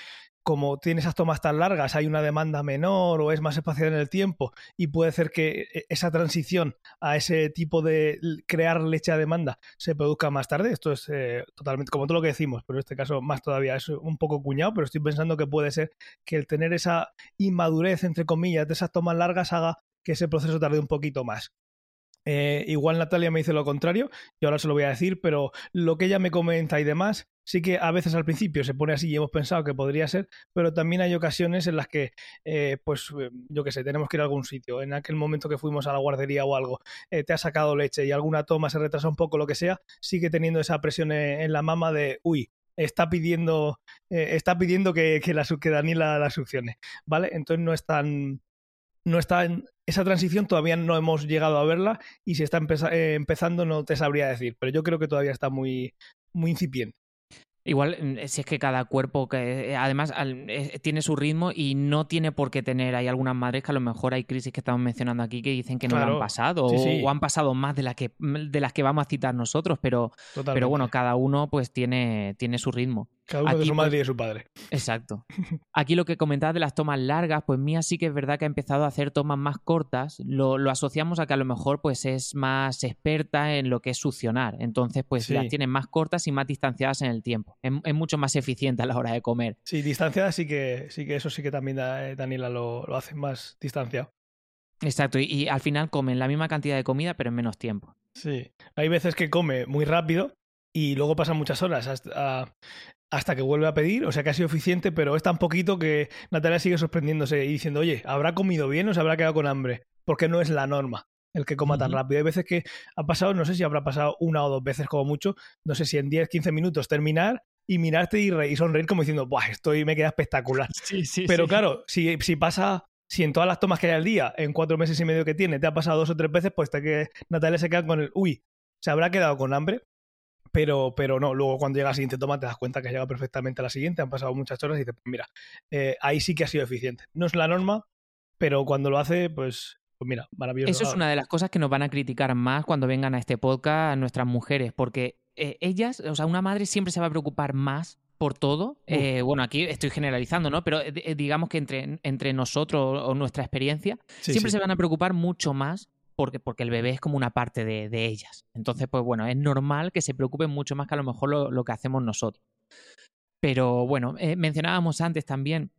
como tiene esas tomas tan largas, hay una demanda menor o es más espaciada en el tiempo y puede ser que eh, esa transición a ese tipo de crear leche a demanda se produzca más tarde. Esto es eh, totalmente como todo lo que decimos, pero en este caso más todavía es un poco cuñado, pero estoy pensando que puede ser que el tener esa inmadurez, entre comillas, de esas tomas largas haga que ese proceso tarde un poquito más. Eh, igual Natalia me dice lo contrario, y ahora se lo voy a decir, pero lo que ella me comenta y demás, sí que a veces al principio se pone así y hemos pensado que podría ser, pero también hay ocasiones en las que, eh, pues eh, yo qué sé, tenemos que ir a algún sitio. En aquel momento que fuimos a la guardería o algo, eh, te ha sacado leche y alguna toma se retrasa un poco, lo que sea, sigue teniendo esa presión en, en la mama de, uy, está pidiendo, eh, está pidiendo que, que, la, que Daniela la succione, ¿vale? Entonces no es tan, no está en esa transición todavía no hemos llegado a verla y si está eh, empezando no te sabría decir, pero yo creo que todavía está muy, muy incipiente. Igual, mm, si es que cada cuerpo, que eh, además al- eh, tiene su ritmo y no tiene por qué tener. Hay algunas madres que a lo mejor hay crisis que estamos mencionando aquí que dicen que no lo Claro. han pasado Sí, o, sí. o han pasado más de, la que, de las que vamos a citar nosotros, pero, Totalmente. pero bueno, cada uno pues tiene, tiene su ritmo. Cada uno de su madre y de su padre. Exacto. Aquí lo que comentabas de las tomas largas, pues Mía sí que es verdad que ha empezado a hacer tomas más cortas. Lo, lo asociamos a que a lo mejor pues es más experta en lo que es succionar. Entonces, pues Sí. las tiene más cortas y más distanciadas en el tiempo. Es, es mucho más eficiente a la hora de comer. Sí, distanciada sí que, sí que eso sí que también da- eh, Daniela lo, lo hace más distanciado. Exacto. Y, y al final comen la misma cantidad de comida, pero en menos tiempo. Sí. Hay veces que come muy rápido y luego pasan muchas horas hasta, hasta que vuelve a pedir, o sea que ha sido eficiente, pero es tan poquito que Natalia sigue sorprendiéndose y diciendo, oye, ¿habrá comido bien o se habrá quedado con hambre? Porque no es la norma el que coma tan rápido. Hay veces que ha pasado, no sé si habrá pasado una o dos veces como mucho, no sé si en 10, 15 minutos terminar y mirarte y, re- y sonreír como diciendo, Buah, estoy, me queda espectacular. Sí, sí. Pero claro, si, si pasa, si en todas las tomas que hay al día, en cuatro meses y medio que tiene, te ha pasado dos o tres veces, pues te que Natalia se queda con el, uy, se habrá quedado con hambre. Pero, pero no, luego cuando llega la siguiente toma te das cuenta que ha llegado perfectamente a la siguiente, han pasado muchas horas y dices, pues mira, eh, ahí sí que ha sido eficiente. No es la norma, pero cuando lo hace, pues, pues mira, maravilloso. Eso es una de las cosas que nos van a criticar más cuando vengan a este podcast nuestras mujeres, porque eh, ellas, o sea, una madre siempre se va a preocupar más por todo. Eh, bueno, aquí estoy generalizando, ¿no? Pero eh, digamos que entre, entre nosotros o nuestra experiencia, Sí, siempre sí. se van a preocupar mucho más porque, porque el bebé es como una parte de, de ellas. Entonces, pues bueno, es normal que se preocupen mucho más que a lo mejor lo, lo que hacemos nosotros. Pero bueno, eh, mencionábamos antes también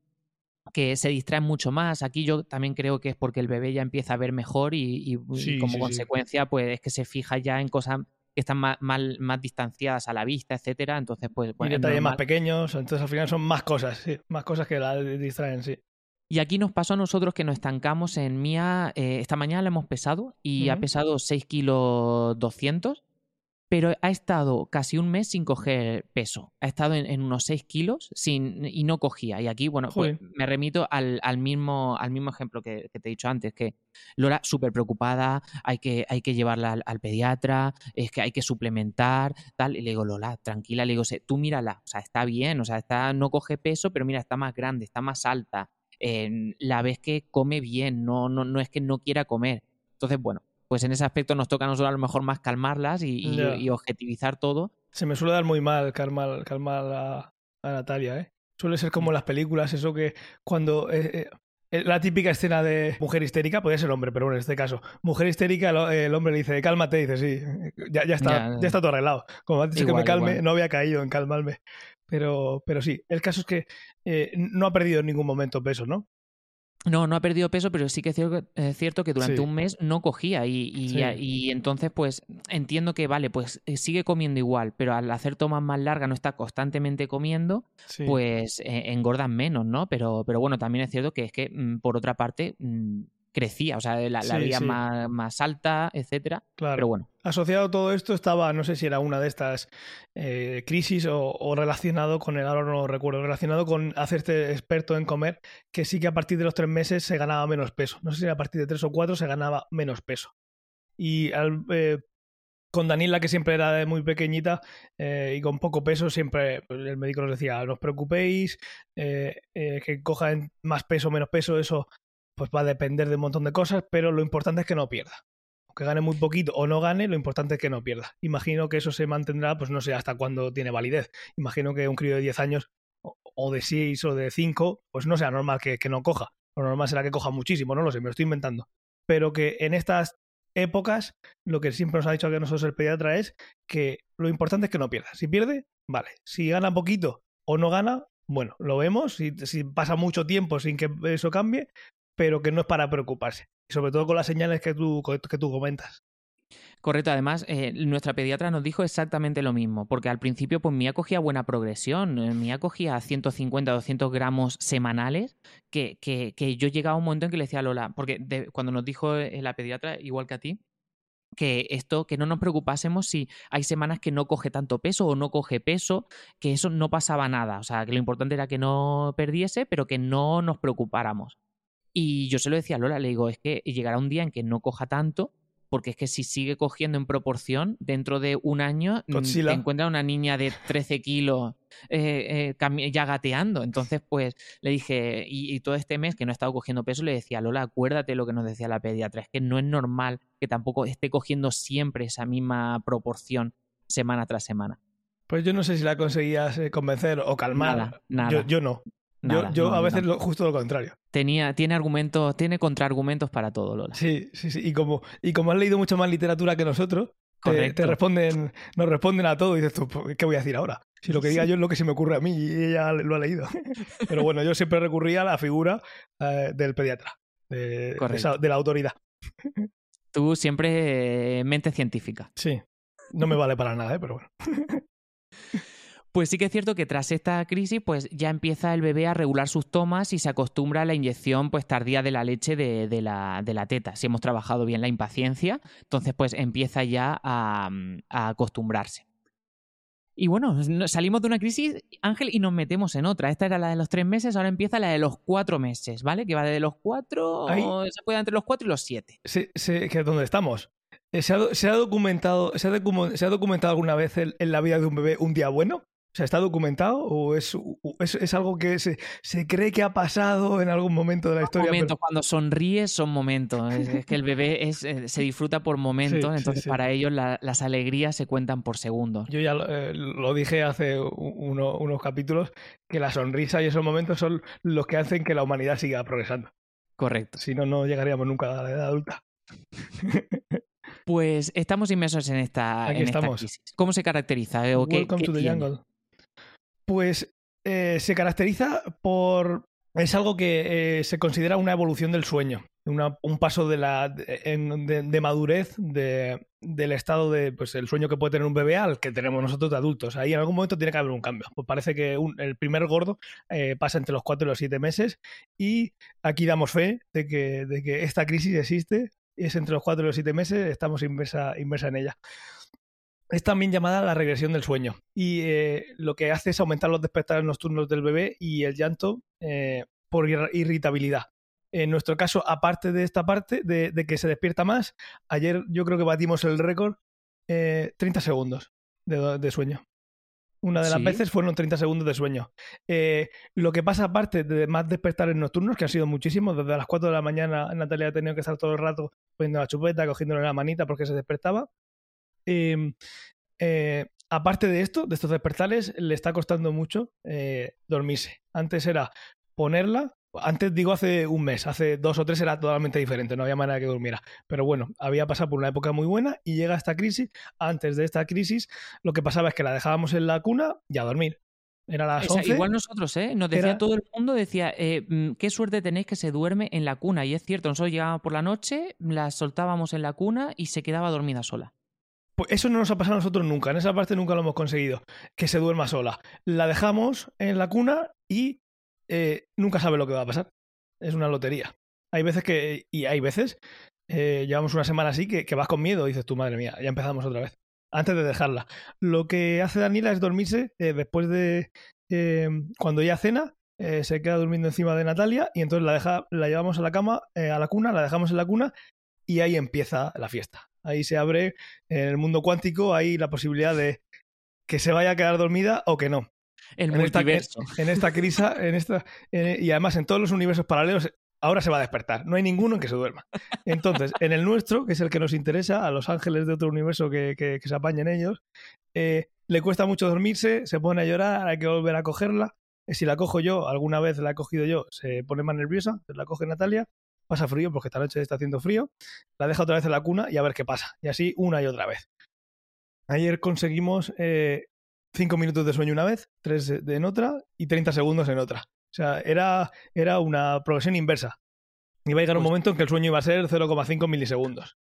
que se distraen mucho más. Aquí yo también creo que es porque el bebé ya empieza a ver mejor y, y- y Sí, como sí, sí. consecuencia, pues es que se fija ya en cosas que están más, más distanciadas a la vista, etcétera. Entonces, pues Y bueno, es detalles más pequeños, entonces al final son más cosas, sí, más cosas que la distraen, sí. Y aquí nos pasó a nosotros que nos estancamos en Mía. eh, esta mañana la hemos pesado y ha pesado 6 kilos 200. pero ha estado casi un mes sin coger peso. Ha estado en, unos 6 kilos sin, y no cogía. Y aquí, bueno, pues me remito al, mismo, al mismo ejemplo que, te he dicho antes, que Lola súper preocupada, hay que, hay que llevarla al, pediatra, es que hay que suplementar, tal. Y le digo, Lola, tranquila, le digo, tú mírala, o sea, está bien, o sea, está, no coge peso, pero mira, está más grande, está más alta. La ves que come bien, no, no, no es que no quiera comer. Entonces, bueno, pues en ese aspecto nos toca a nosotros a lo mejor más calmarlas y, objetivizar todo. Se me suele dar muy mal calmar, calmar a, Natalia, ¿eh? Suele ser como en las películas, eso que cuando... Eh, eh, la típica escena de mujer histérica, podría ser hombre, pero bueno, en este caso, mujer histérica, el, hombre le dice, cálmate, dice, sí, ya, está, ya, está todo arreglado. Como ha dicho que me calme, no había caído en calmarme. Pero, pero sí, el caso es que eh, no ha perdido en ningún momento peso, ¿no? No, no ha perdido peso, pero sí que es cierto, que durante un mes no cogía y, y, entonces pues entiendo que vale, pues eh, sigue comiendo igual, pero al hacer tomas más largas, no está constantemente comiendo, pues eh, engordan menos, ¿no? Pero, pero bueno, también es cierto que es que mm, por otra parte mm, crecía, o sea, la, la más, más, alta, etcétera. Claro. Pero bueno. Asociado a todo esto estaba, no sé si era una de estas eh, crisis o, relacionado con el, ahora no lo recuerdo, relacionado con hacerte experto en comer, que sí que a partir de los tres meses se ganaba menos peso. No sé si a partir de tres o cuatro se ganaba menos peso. Y eh, con Daniela, que siempre era de muy pequeñita eh, y con poco peso, siempre pues, el médico nos decía, no os preocupéis, que cojan más peso o menos peso, eso pues va a depender de un montón de cosas, pero lo importante es que no pierda. Aunque gane muy poquito o no gane, lo importante es que no pierda. Imagino que eso se mantendrá, pues no sé hasta cuándo tiene validez. Imagino que un crío de 10 años o de 6 o de 5, pues no sea normal que, no coja. Lo normal será que coja muchísimo, no lo sé, me lo estoy inventando. Pero que en estas épocas, lo que siempre nos ha dicho a nosotros el pediatra es que lo importante es que no pierda. Si pierde, vale. Si gana poquito o no gana, bueno, lo vemos. Si pasa mucho tiempo sin que eso cambie, pero que no es para preocuparse. Sobre todo con las señales que tú, que tú comentas. Correcto, además, eh, nuestra pediatra nos dijo exactamente lo mismo, porque al principio, pues Mía cogía buena progresión, eh, Mía cogía 150, 200 gramos semanales, que, que, que, yo llegaba a un momento en que le decía a Lola, porque cuando nos dijo eh, la pediatra, igual que a ti, que esto, que no nos preocupásemos si hay semanas que no coge tanto peso o no coge peso, que eso no pasaba nada, o sea, que lo importante era que no perdiese, pero que no nos preocupáramos. Y yo se lo decía a Lola, le digo, es que llegará un día en que no coja tanto, porque es que si sigue cogiendo en proporción, dentro de un año mm, te encuentra una niña de 13 kilos eh, eh, ya gateando. Entonces, pues le dije, y, todo este mes que no he estado cogiendo peso, le decía, Lola, acuérdate lo que nos decía la pediatra, es que no es normal que tampoco esté cogiendo siempre esa misma proporción semana tras semana. Pues yo no sé si la conseguías eh, convencer o calmar. Nada, yo no yo, a veces justo lo contrario. Tenía, tiene argumentos, tiene contraargumentos para todo, Lola. Sí, sí, sí. Y como, y como has leído mucho más literatura que nosotros, te, responden, nos responden a todo y dices tú, pues, ¿qué voy a decir ahora? Si lo que diga yo es lo que se me ocurre a mí y ella lo ha leído. Pero bueno, yo siempre recurría a la figura eh, del pediatra, de, de, la autoridad. Tú siempre eh, mente científica. Sí. No me vale para nada, ¿eh? pero bueno. Pues sí que es cierto que tras esta crisis, pues ya empieza el bebé a regular sus tomas y se acostumbra a la inyección pues tardía de la leche de, la, de la, teta. Si hemos trabajado bien la impaciencia, entonces pues empieza ya a, acostumbrarse. Y bueno, salimos de una crisis, Ángel, y nos metemos en otra. Esta era la de los tres meses, ahora empieza la de los cuatro meses, ¿vale? Que va de los cuatro, se puede entre los cuatro y los siete. Sí, sí, que es donde estamos. Eh, ¿Se ha, documentado, se ha, documentado alguna vez en la vida de un bebé un día bueno? O sea, ¿está documentado o es, es, algo que se, se, cree que ha pasado en algún momento de la historia? Momentos, cuando sonríes son momentos. Es, que el bebé eh, se disfruta por momentos, entonces para ellos las alegrías se cuentan por segundos. Yo ya lo, eh, dije hace unos capítulos, que la sonrisa y esos momentos son los que hacen que la humanidad siga progresando. Correcto. Si no, no llegaríamos nunca a la edad adulta. Pues estamos inmersos en esta, en crisis. ¿Cómo se caracteriza? ¿O Welcome to the jungle. Pues eh, se caracteriza por... Es algo que eh, se considera una evolución del sueño, un paso de, la, de, madurez del estado de pues, el sueño que puede tener un bebé al que tenemos nosotros de adultos. Ahí en algún momento tiene que haber un cambio. Pues parece que el primer gordo eh, pasa entre los cuatro y los siete meses y aquí damos fe de que, de que esta crisis existe, es entre los cuatro y los siete meses, estamos inmersa, inmersa en ella. Es también llamada la regresión del sueño y eh, lo que hace es aumentar los despertares nocturnos del bebé y el llanto eh, por irritabilidad. En nuestro caso, aparte de esta parte de, que se despierta más, ayer yo creo que batimos el récord 30 segundos de, sueño. Una de las veces fueron 30 segundos de sueño. lo que pasa aparte de más despertares nocturnos, que han sido muchísimos, desde las 4 de la mañana Natalia ha tenido que estar todo el rato poniendo la chupeta, cogiéndole la manita porque se despertaba. Em, eh, aparte de esto, de estos despertares, le está costando mucho eh, dormirse. Antes era ponerla, antes digo hace un mes, hace dos o tres era totalmente diferente, no había manera que durmiera. Pero bueno, había pasado por una época muy buena y llega esta crisis. Antes de esta crisis, lo que pasaba es que la dejábamos en la cuna y a dormir. Era las 11. igual nosotros, ¿eh? Nos decía todo el mundo, decía, eh, mm, qué suerte tenéis que se duerme en la cuna. Y es cierto, nosotros llegábamos por la noche, la soltábamos en la cuna y se quedaba dormida sola. Pues eso no nos ha pasado a nosotros nunca, en esa parte nunca lo hemos conseguido, que se duerma sola. La dejamos en la cuna y eh, nunca sabe lo que va a pasar. Es una lotería. Hay veces que, y hay veces, eh, llevamos una semana así que, vas con miedo, dices tú, madre mía, ya empezamos otra vez, antes de dejarla. Lo que hace Daniela es dormirse eh, después de, cuando ella cena, se queda durmiendo encima de Natalia y entonces la, deja, la llevamos a la cama, a la cuna, la dejamos en la cuna y ahí empieza la fiesta ahí se abre en el mundo cuántico, hay la posibilidad de que se vaya a quedar dormida o que no. El en multiverso. Esta, en, esta crisis, en esta, y además en todos los universos paralelos, ahora se va a despertar. No hay ninguno en que se duerma. Entonces, en el nuestro, que es el que nos interesa, a los ángeles de otro universo que, se apañen ellos, eh, le cuesta mucho dormirse, se pone a llorar, hay que volver a cogerla. Si la cojo yo, alguna vez la he cogido yo, se pone más nerviosa, la coge Natalia pasa frío porque esta noche está haciendo frío, la deja otra vez en la cuna y a ver qué pasa. Y así una y otra vez. Ayer conseguimos eh, 5 minutos de sueño una vez, 3 en otra y 30 segundos en otra. O sea, era, era una progresión inversa. Iba a llegar un pues momento en que el sueño iba a ser 0,5 milisegundos.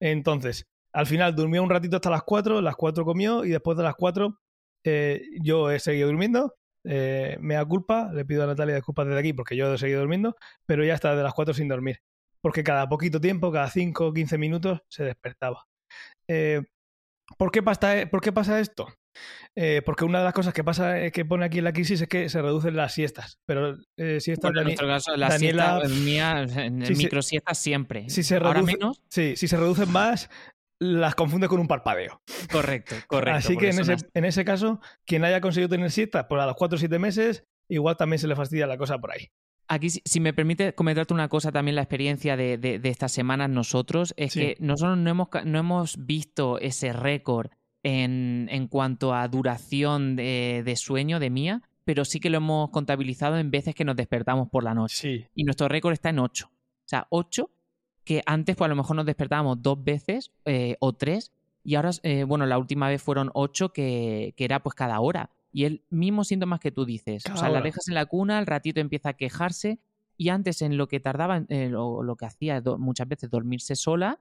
Entonces, al final durmió un ratito hasta las 4, las 4 comió y después de las 4 eh, yo he seguido durmiendo eh, me da culpa, le pido a Natalia disculpas desde aquí porque yo he seguido durmiendo, pero ya está de las 4 sin dormir. Porque cada poquito tiempo, cada 5 o 15 minutos, se despertaba. Eh, ¿por, qué pasa, ¿Por qué pasa esto? Eh, porque una de las cosas que pasa que pone aquí en la crisis es que se reducen las siestas. Pero siestas en nuestro caso, la Daniela, siesta mía, en micro siestas siempre. Si se Ahora menos. Sí, si se reducen más, las confunde con un parpadeo. Correcto, correcto. Así que en ese, en ese, caso, quien haya conseguido tener siesta por a los 4 o 7 meses, igual también se le fastidia la cosa por ahí. Aquí, si me permite comentarte una cosa, también la experiencia de, de, estas semanas nosotros, es que nosotros no hemos, no hemos visto ese récord en, en, cuanto a duración de, de, sueño de mía, pero sí que lo hemos contabilizado en veces que nos despertamos por la noche. Sí. Y nuestro récord está en 8. O sea, 8 que antes pues a lo mejor nos despertábamos dos veces eh, o tres y ahora, eh, bueno, la última vez fueron ocho que, que, era pues cada hora. Y el mismo síntomas que tú dices. o sea, la dejas en la cuna, al ratito empieza a quejarse y antes en lo que tardaba, eh, o lo que hacía muchas veces dormirse sola,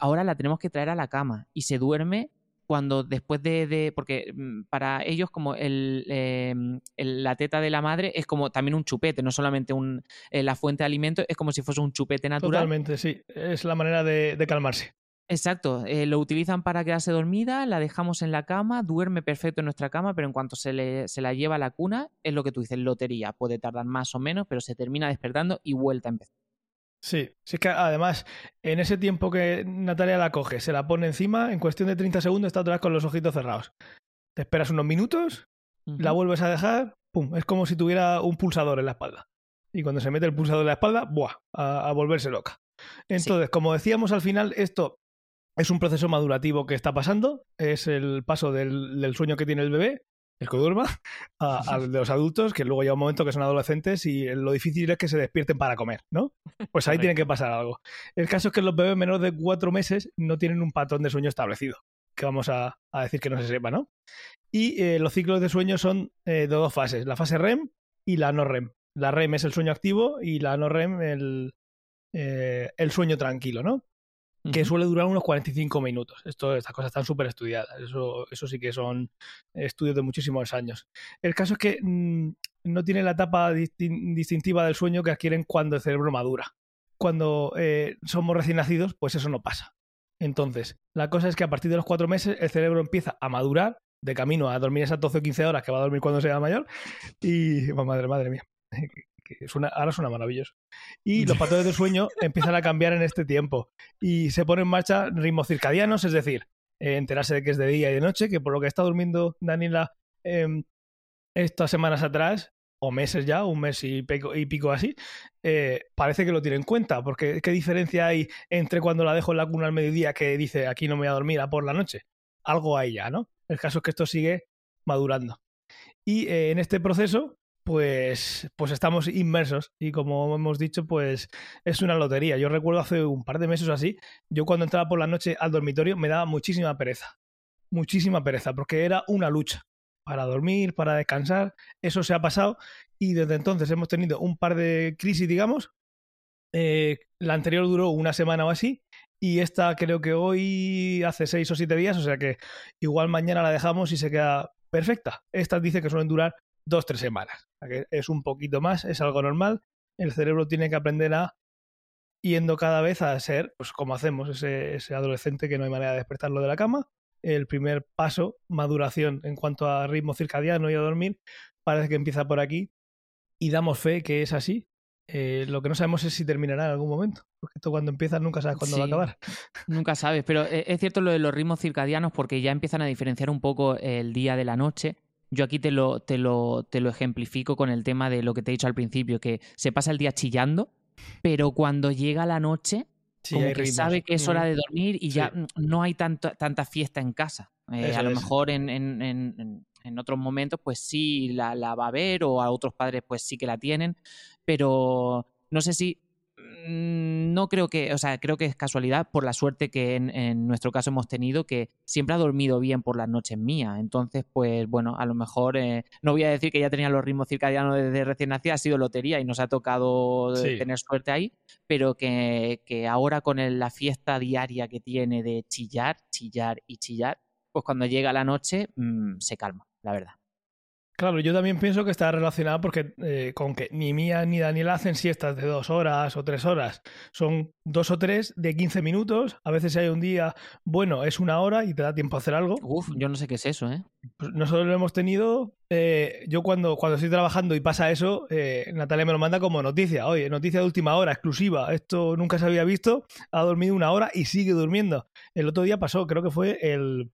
ahora la tenemos que traer a la cama y se duerme cuando después de, porque mm, para ellos como em, el, la teta de la madre es como también un chupete, no solamente un, eh, la fuente de alimento, es como si fuese un chupete natural. Totalmente, sí, es la manera de, calmarse. Exacto, eh, lo utilizan para quedarse dormida, la dejamos en la cama, duerme perfecto en nuestra cama, pero en cuanto se, le, se la lleva a la cuna, es lo que tú dices, lotería, puede tardar más o menos, pero se termina despertando y vuelta a empezar. Sí, sí es que además, en ese tiempo que Natalia la coge, se la pone encima, en cuestión de 30 segundos está otra vez con los ojitos cerrados. Te esperas unos minutos, la vuelves a dejar, pum, es como si tuviera un pulsador en la espalda. Y cuando se mete el pulsador en la espalda, ¡buah! A, volverse loca. Entonces, como decíamos al final, esto es un proceso madurativo que está pasando, es el paso del sueño que tiene el bebé el que duerma, a, de los adultos, que luego llega un momento que son adolescentes y lo difícil es que se despierten para comer, ¿no? Pues ahí tiene que pasar algo. El caso es que los bebés menores de cuatro meses no tienen un patrón de sueño establecido, que vamos a, decir que no se sepa, ¿no? Y eh, los ciclos de sueño son eh, de dos fases, la fase REM y la no REM. La REM es el sueño activo y la no REM el, eh, el sueño tranquilo, ¿no? Que suele durar unos 45 minutos. Esto, estas cosas están súper estudiadas. Eso, eso sí que son estudios de muchísimos años. El caso es que mm, no tiene la etapa distintiva del sueño que adquieren cuando el cerebro madura. Cuando eh, somos recién nacidos, pues eso no pasa. Entonces, la cosa es que a partir de los cuatro meses el cerebro empieza a madurar de camino a dormir esas 12 o 15 horas que va a dormir cuando sea mayor. Y, oh, madre, madre mía, que suena, ahora suena maravilloso. Y los patrones de sueño empiezan a cambiar en este tiempo. Y se ponen en marcha ritmos circadianos, es decir, eh, enterarse de que es de día y de noche, que por lo que está durmiendo Daniela em, estas semanas atrás, o meses ya, un mes y pico, y pico así, eh, parece que lo tiene en cuenta, porque ¿qué diferencia hay entre cuando la dejo en la cuna al mediodía que dice aquí no me voy a dormir a por la noche? Algo hay ya, ¿no? El caso es que esto sigue madurando. Y eh, en este proceso, pues, pues estamos inmersos y como hemos dicho, pues es una lotería. Yo recuerdo hace un par de meses así, yo cuando entraba por la noche al dormitorio me daba muchísima pereza, muchísima pereza, porque era una lucha para dormir, para descansar. Eso se ha pasado y desde entonces hemos tenido un par de crisis, digamos. Eh, la anterior duró una semana o así y esta creo que hoy hace seis o siete días, o sea que igual mañana la dejamos y se queda perfecta. Esta dice que suelen durar dos, tres semanas. Es un poquito más, es algo normal. El cerebro tiene que aprender a yendo cada vez a ser, pues como hacemos, ese, ese adolescente que no hay manera de despertarlo de la cama el primer paso, maduración en cuanto a ritmo circadiano y a dormir, parece que empieza por aquí y damos fe que es así. Eh, lo que no sabemos es si terminará en algún momento, porque esto cuando empieza nunca sabes cuándo va a acabar. Nunca sabes, pero eh, es cierto lo de los ritmos circadianos porque ya empiezan a diferenciar un poco el día de la noche. Yo aquí te lo, te lo, te lo ejemplifico con el tema de lo que te he dicho al principio, que se pasa el día chillando, pero cuando llega la noche como que sabe que es hora de dormir y ya no hay tanto, tanta fiesta en casa. Eh, a lo mejor en, en, en, en, otros momentos pues sí la, la, va a ver o a otros padres pues sí que la tienen, pero no sé si no creo que, o sea, creo que es casualidad por la suerte que en, nuestro caso hemos tenido, que siempre ha dormido bien por las noches mías. Entonces, pues bueno, a lo mejor eh, no voy a decir que ya tenía los ritmos circadianos desde recién nacida, ha sido lotería y nos ha tocado tener suerte ahí, pero que, que ahora con la fiesta diaria que tiene de chillar, chillar y chillar, pues cuando llega la noche mmm, se calma, la verdad. Claro, yo también pienso que está relacionado porque eh, con que ni Mía ni Daniela hacen siestas de dos horas o tres horas. Son dos o tres de 15 minutos. A veces hay un día, bueno, es una hora y te da tiempo a hacer algo. Uf, yo no sé qué es eso, ¿eh? Pues nosotros lo hemos tenido. Eh, yo cuando, cuando estoy trabajando y pasa eso, eh, Natalia me lo manda como noticia. Oye, noticia de última hora, exclusiva. Esto nunca se había visto. Ha dormido una hora y sigue durmiendo. El otro día pasó, creo que fue el,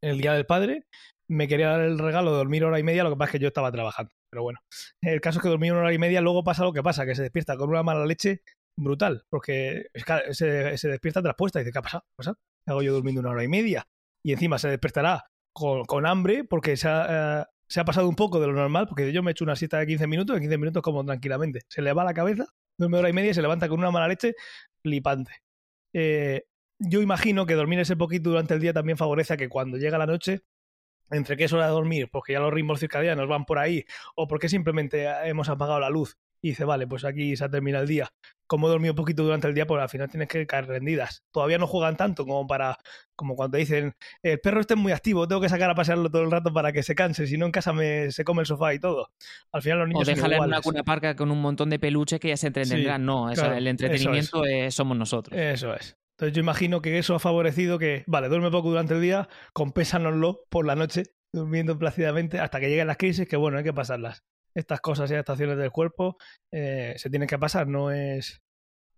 el Día del Padre, me quería dar el regalo de dormir hora y media, lo que pasa es que yo estaba trabajando. Pero bueno, el caso es que dormí una hora y media, luego pasa lo que pasa, que se despierta con una mala leche brutal, porque se, se despierta traspuesta y dice, ¿qué ha pasado? ¿Qué ha Hago yo durmiendo una hora y media. Y encima se despertará con, con hambre porque se ha, eh, se ha, pasado un poco de lo normal, porque yo me he hecho una siesta de 15 minutos, en 15 minutos como tranquilamente. Se le va la cabeza, duerme hora y media y se levanta con una mala leche flipante. Eh, yo imagino que dormir ese poquito durante el día también favorece a que cuando llega la noche entre qué es hora de dormir, porque ya los ritmos circadianos van por ahí, o porque simplemente hemos apagado la luz y dice, vale, pues aquí se ha terminado el día. Como he dormido poquito durante el día, pues al final tienes que caer rendidas. Todavía no juegan tanto como para, como cuando dicen, el perro este es muy activo, tengo que sacar a pasearlo todo el rato para que se canse, si no en casa me, se come el sofá y todo. Al final los niños... O déjale en una cuna parca con un montón de peluches que ya se entretendrán. no, el entretenimiento somos nosotros. Eso es. Entonces yo imagino que eso ha favorecido que, vale, duerme poco durante el día, compésanoslo por la noche, durmiendo plácidamente hasta que lleguen las crisis, que bueno, hay que pasarlas. Estas cosas y adaptaciones del cuerpo eh, se tienen que pasar, no es...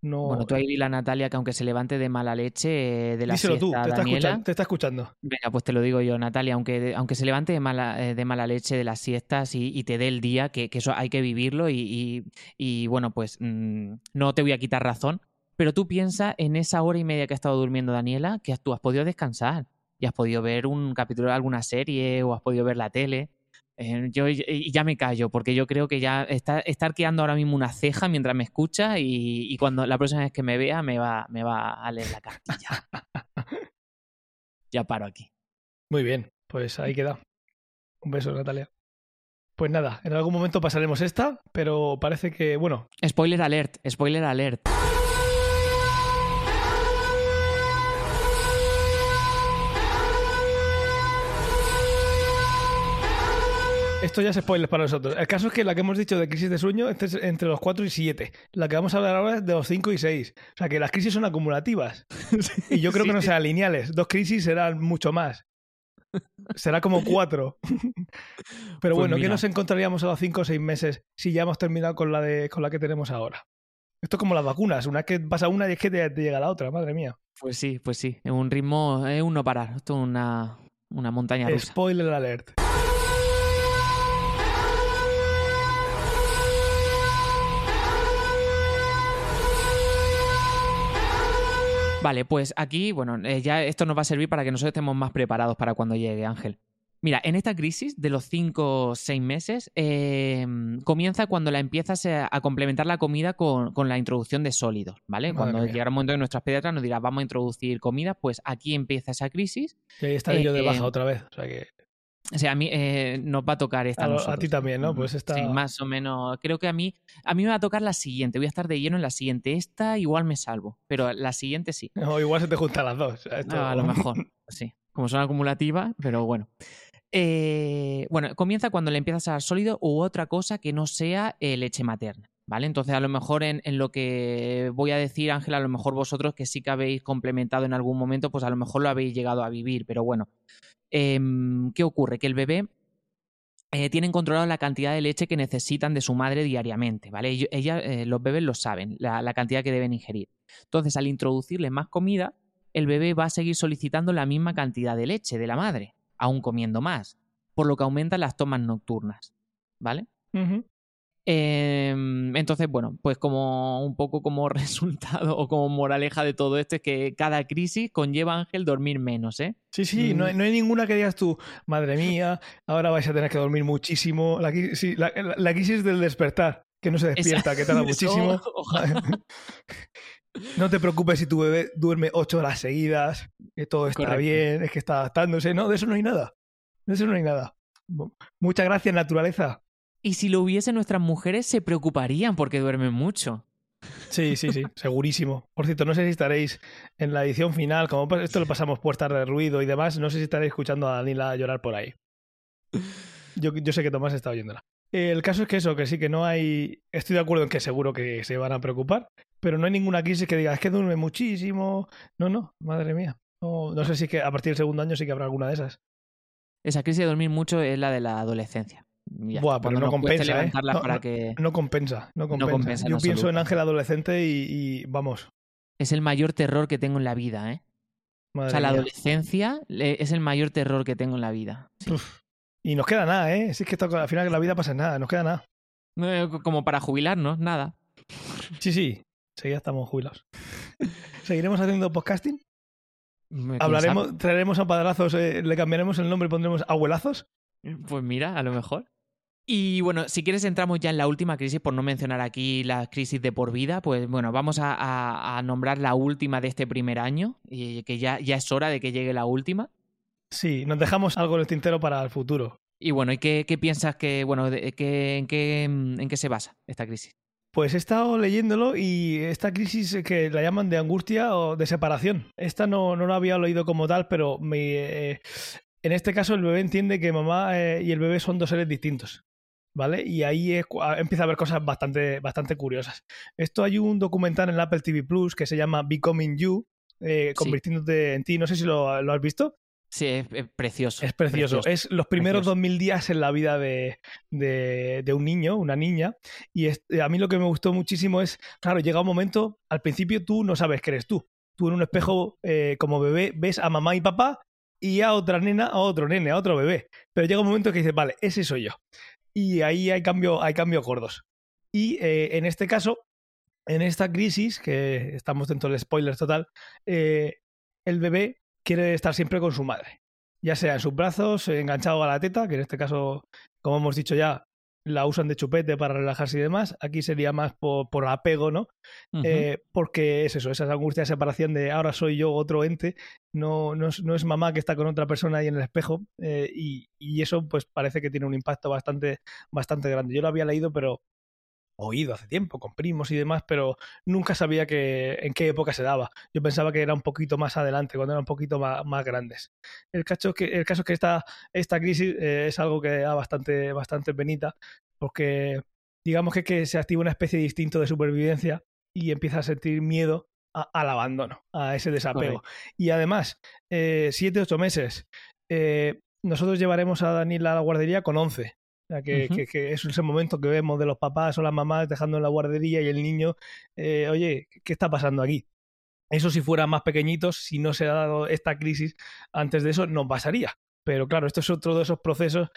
No... Bueno, tú ahí dile a Natalia que aunque se levante de mala leche eh, de la Díselo tú, te, está escuchando, te está escuchando. Venga, pues te lo digo yo, Natalia, aunque, aunque se levante de mala, eh, de mala leche de las siestas y, y te dé el día, que, que, eso hay que vivirlo y, y, y bueno, pues mmm, no te voy a quitar razón, pero tú piensas en esa hora y media que ha estado durmiendo Daniela, que tú has podido descansar y has podido ver un capítulo de alguna serie o has podido ver la tele. Eh, yo y ya me callo, porque yo creo que ya está, está arqueando ahora mismo una ceja mientras me escucha y, y, cuando la próxima vez que me vea me va, me va a leer la cartilla. ya paro aquí. Muy bien, pues ahí queda. Un beso, Natalia. Pues nada, en algún momento pasaremos esta, pero parece que, bueno. Spoiler alert, spoiler alert. Esto ya es spoiler para nosotros. El caso es que la que hemos dicho de crisis de sueño este es entre los 4 y 7. La que vamos a hablar ahora es de los 5 y 6. O sea que las crisis son acumulativas. y yo creo Sí, que no serán lineales. Dos crisis serán mucho más. Será como cuatro. Pero Pues bueno, ¿qué nos encontraríamos a los 5 o 6 meses si ya hemos terminado con la, de, con la que tenemos ahora? Esto es como las vacunas. Una vez que pasa una y es que te, te llega la otra, madre mía. Pues sí, pues sí. Es un ritmo, es un no parar. Esto es una, una montaña rusa. Spoiler alert. Vale, pues aquí, bueno, eh, ya esto nos va a servir para que nosotros estemos más preparados para cuando llegue Ángel. Mira, en esta crisis de los 5 o 6 meses, eh, comienza cuando la empiezas a, complementar la comida con, con la introducción de sólidos, ¿vale? Madre cuando mía. llegará un momento que nuestras pediatras nos dirán, vamos a introducir comida, pues aquí empieza esa crisis. Y ahí estaré yo de Eh, baja otra vez. O sea que. O sea, a mí eh, nos va a tocar esta A a ti también, ¿no? Pues esta- Sí, más o menos. Creo que a mí, a mí me va a tocar la siguiente. Voy a estar de lleno en la siguiente. Esta igual me salvo, pero la siguiente sí. O igual se te juntan las dos. Esto- No, a lo mejor, sí. Como son acumulativas, pero bueno. Eh, bueno, comienza cuando le empiezas a dar sólido u otra cosa que no sea eh, leche materna, ¿vale? Entonces, a lo mejor en, en lo que voy a decir, Ángela, a lo mejor vosotros que sí que habéis complementado en algún momento, pues a lo mejor lo habéis llegado a vivir, pero bueno. Em, ¿Qué ocurre? Que el bebé eh, tienen controlado la cantidad de leche que necesitan de su madre diariamente, ¿vale? Ella, eh, los bebés lo saben, la, cantidad que deben ingerir. Entonces, al introducirle más comida, el bebé va a seguir solicitando la misma cantidad de leche de la madre, aún comiendo más, por lo que aumentan las tomas nocturnas, ¿vale? Ujú. Em, entonces, bueno, pues como un poco como resultado o como moraleja de todo esto es que cada crisis conlleva a Ángel dormir menos, ¿eh? Sí, sí, no, hay, Mm. no hay ninguna que digas tú, madre mía, ahora vais a tener que dormir muchísimo. La, sí, la- la- la crisis del despertar, que no se despierta, que tarda muchísimo. ojalá. No te preocupes si tu bebé duerme ocho horas seguidas, que todo está Correcto. bien, es que está adaptándose. No, de eso no hay nada. De eso no hay nada. Mu- Muchas gracias, naturaleza. Y si lo hubiese nuestras mujeres se preocuparían porque duermen mucho. Sí, sí, sí, segurísimo. Por cierto, no sé si estaréis en la edición final, como esto lo pasamos puertas de ruido y demás, no sé si estaréis escuchando a Danila llorar por ahí. Yo, yo sé que Tomás está oyéndola. El caso es que eso, que sí, que no hay... Estoy de acuerdo en que seguro que se van a preocupar, pero no hay ninguna crisis que diga, es que duerme muchísimo. No, no, madre mía. No, no sé si es que a partir del segundo año sí que habrá alguna de esas. Esa crisis de dormir mucho es la de la adolescencia. Ya Buah, pero no compensa, ¿eh? No, para no. que No compensa, no compensa. compensa en Yo pienso en. Ángel adolescente y, y vamos. es el mayor terror que tengo en la vida, ¿eh? Madre o sea, la adolescencia le- es el mayor terror que tengo en la vida. Sí. Y nos queda nada, ¿eh? Si es que esto, al final la vida pasa en nada, nos queda nada. No, eh, Como para jubilarnos, nada. Sí, sí, sí, ya estamos jubilados. ¿Seguiremos haciendo podcasting? ¿Quién Hablaremos, traeremos a padrazos, eh, le cambiaremos el nombre y pondremos abuelazos. Pues mira, a lo mejor. Y bueno, si quieres entramos ya en la última crisis, por no mencionar aquí la crisis de por vida, pues bueno, vamos a, a- a nombrar la última de este primer año, y que ya, ya es hora de que llegue la última. Sí, nos dejamos algo en el tintero para el futuro. Y bueno, ¿y qué, qué piensas que, bueno, de- que- en, qué, en qué se basa esta crisis? Pues he estado leyéndolo y esta crisis eh, que la llaman de angustia o de separación. Esta no, no la había leído como tal, pero me, eh, en este caso el bebé entiende que mamá eh, y el bebé son dos seres distintos. ¿Vale? Y ahí es cu- a- empieza a haber cosas bastante, bastante curiosas. Esto hay un documental en Apple TV Plus que se llama Becoming You, eh, Sí. convirtiéndote en ti. No sé si lo, lo has visto. Sí, es, es precioso. Es precioso. Es los primeros Precioso. 2000 días en la vida de, de- de un niño, una niña. Y es- a mí lo que me gustó muchísimo es, claro, llega un momento, al principio tú no sabes que eres tú. Tú en un espejo, eh, como bebé, ves a mamá y papá y a otra nena, a otro nene, a otro bebé. Pero llega un momento que dices, vale, ese soy yo. Y ahí hay cambio, hay cambios gordos. Y eh, en este caso, en esta crisis, que estamos dentro del spoiler total, eh, el bebé quiere estar siempre con su madre. Ya sea en sus brazos, enganchado a la teta, que en este caso, como hemos dicho ya, la usan de chupete para relajarse y demás. Aquí sería más por, por apego, ¿no? Eh, porque es eso, esa angustia de separación de ahora soy yo otro ente, no, no, es, no es mamá que está con otra persona ahí en el espejo eh, y, y eso pues parece que tiene un impacto bastante, bastante grande. Yo lo había leído, pero oído hace tiempo, con primos y demás, pero nunca sabía que, en qué época se daba. Yo pensaba que era un poquito más adelante, cuando eran un poquito más, más grandes. El caso, que, el caso es que esta, esta crisis eh, es algo que da bastante, bastante penita, porque digamos que, que se activa una especie de instinto de supervivencia y empieza a sentir miedo al abandono, a ese desapego. Y además, eh, siete, ocho meses. Eh, nosotros llevaremos a Daniel a la guardería con 11. Sea, que, que, es ese momento que vemos de los papás o las mamás dejando en la guardería y el niño, eh, oye, ¿qué está pasando aquí? Eso si fuera más pequeñitos, si no se ha dado esta crisis antes de eso, no pasaría. Pero claro, esto es otro de esos procesos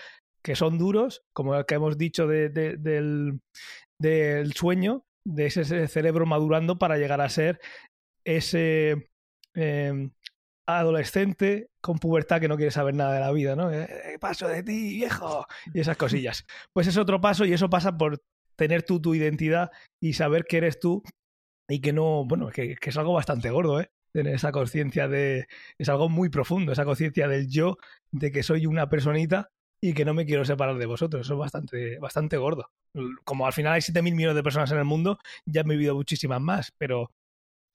que son duros, como el que hemos dicho de, del, del sueño, de ese cerebro madurando para llegar a ser ese em, adolescente con pubertad que no quiere saber nada de la vida, ¿no? Eh, paso de ti, viejo, y esas cosillas. Pues es otro paso y eso pasa por tener tú tu identidad y saber que eres tú y que no, bueno, que, que es algo bastante gordo, ¿eh? Tener esa conciencia de, es algo muy profundo, esa conciencia del yo, de que soy una personita y que no me quiero separar de vosotros. Eso es bastante, bastante gordo. Como al final hay 7.000 millones de personas en el mundo, ya he vivido muchísimas más, pero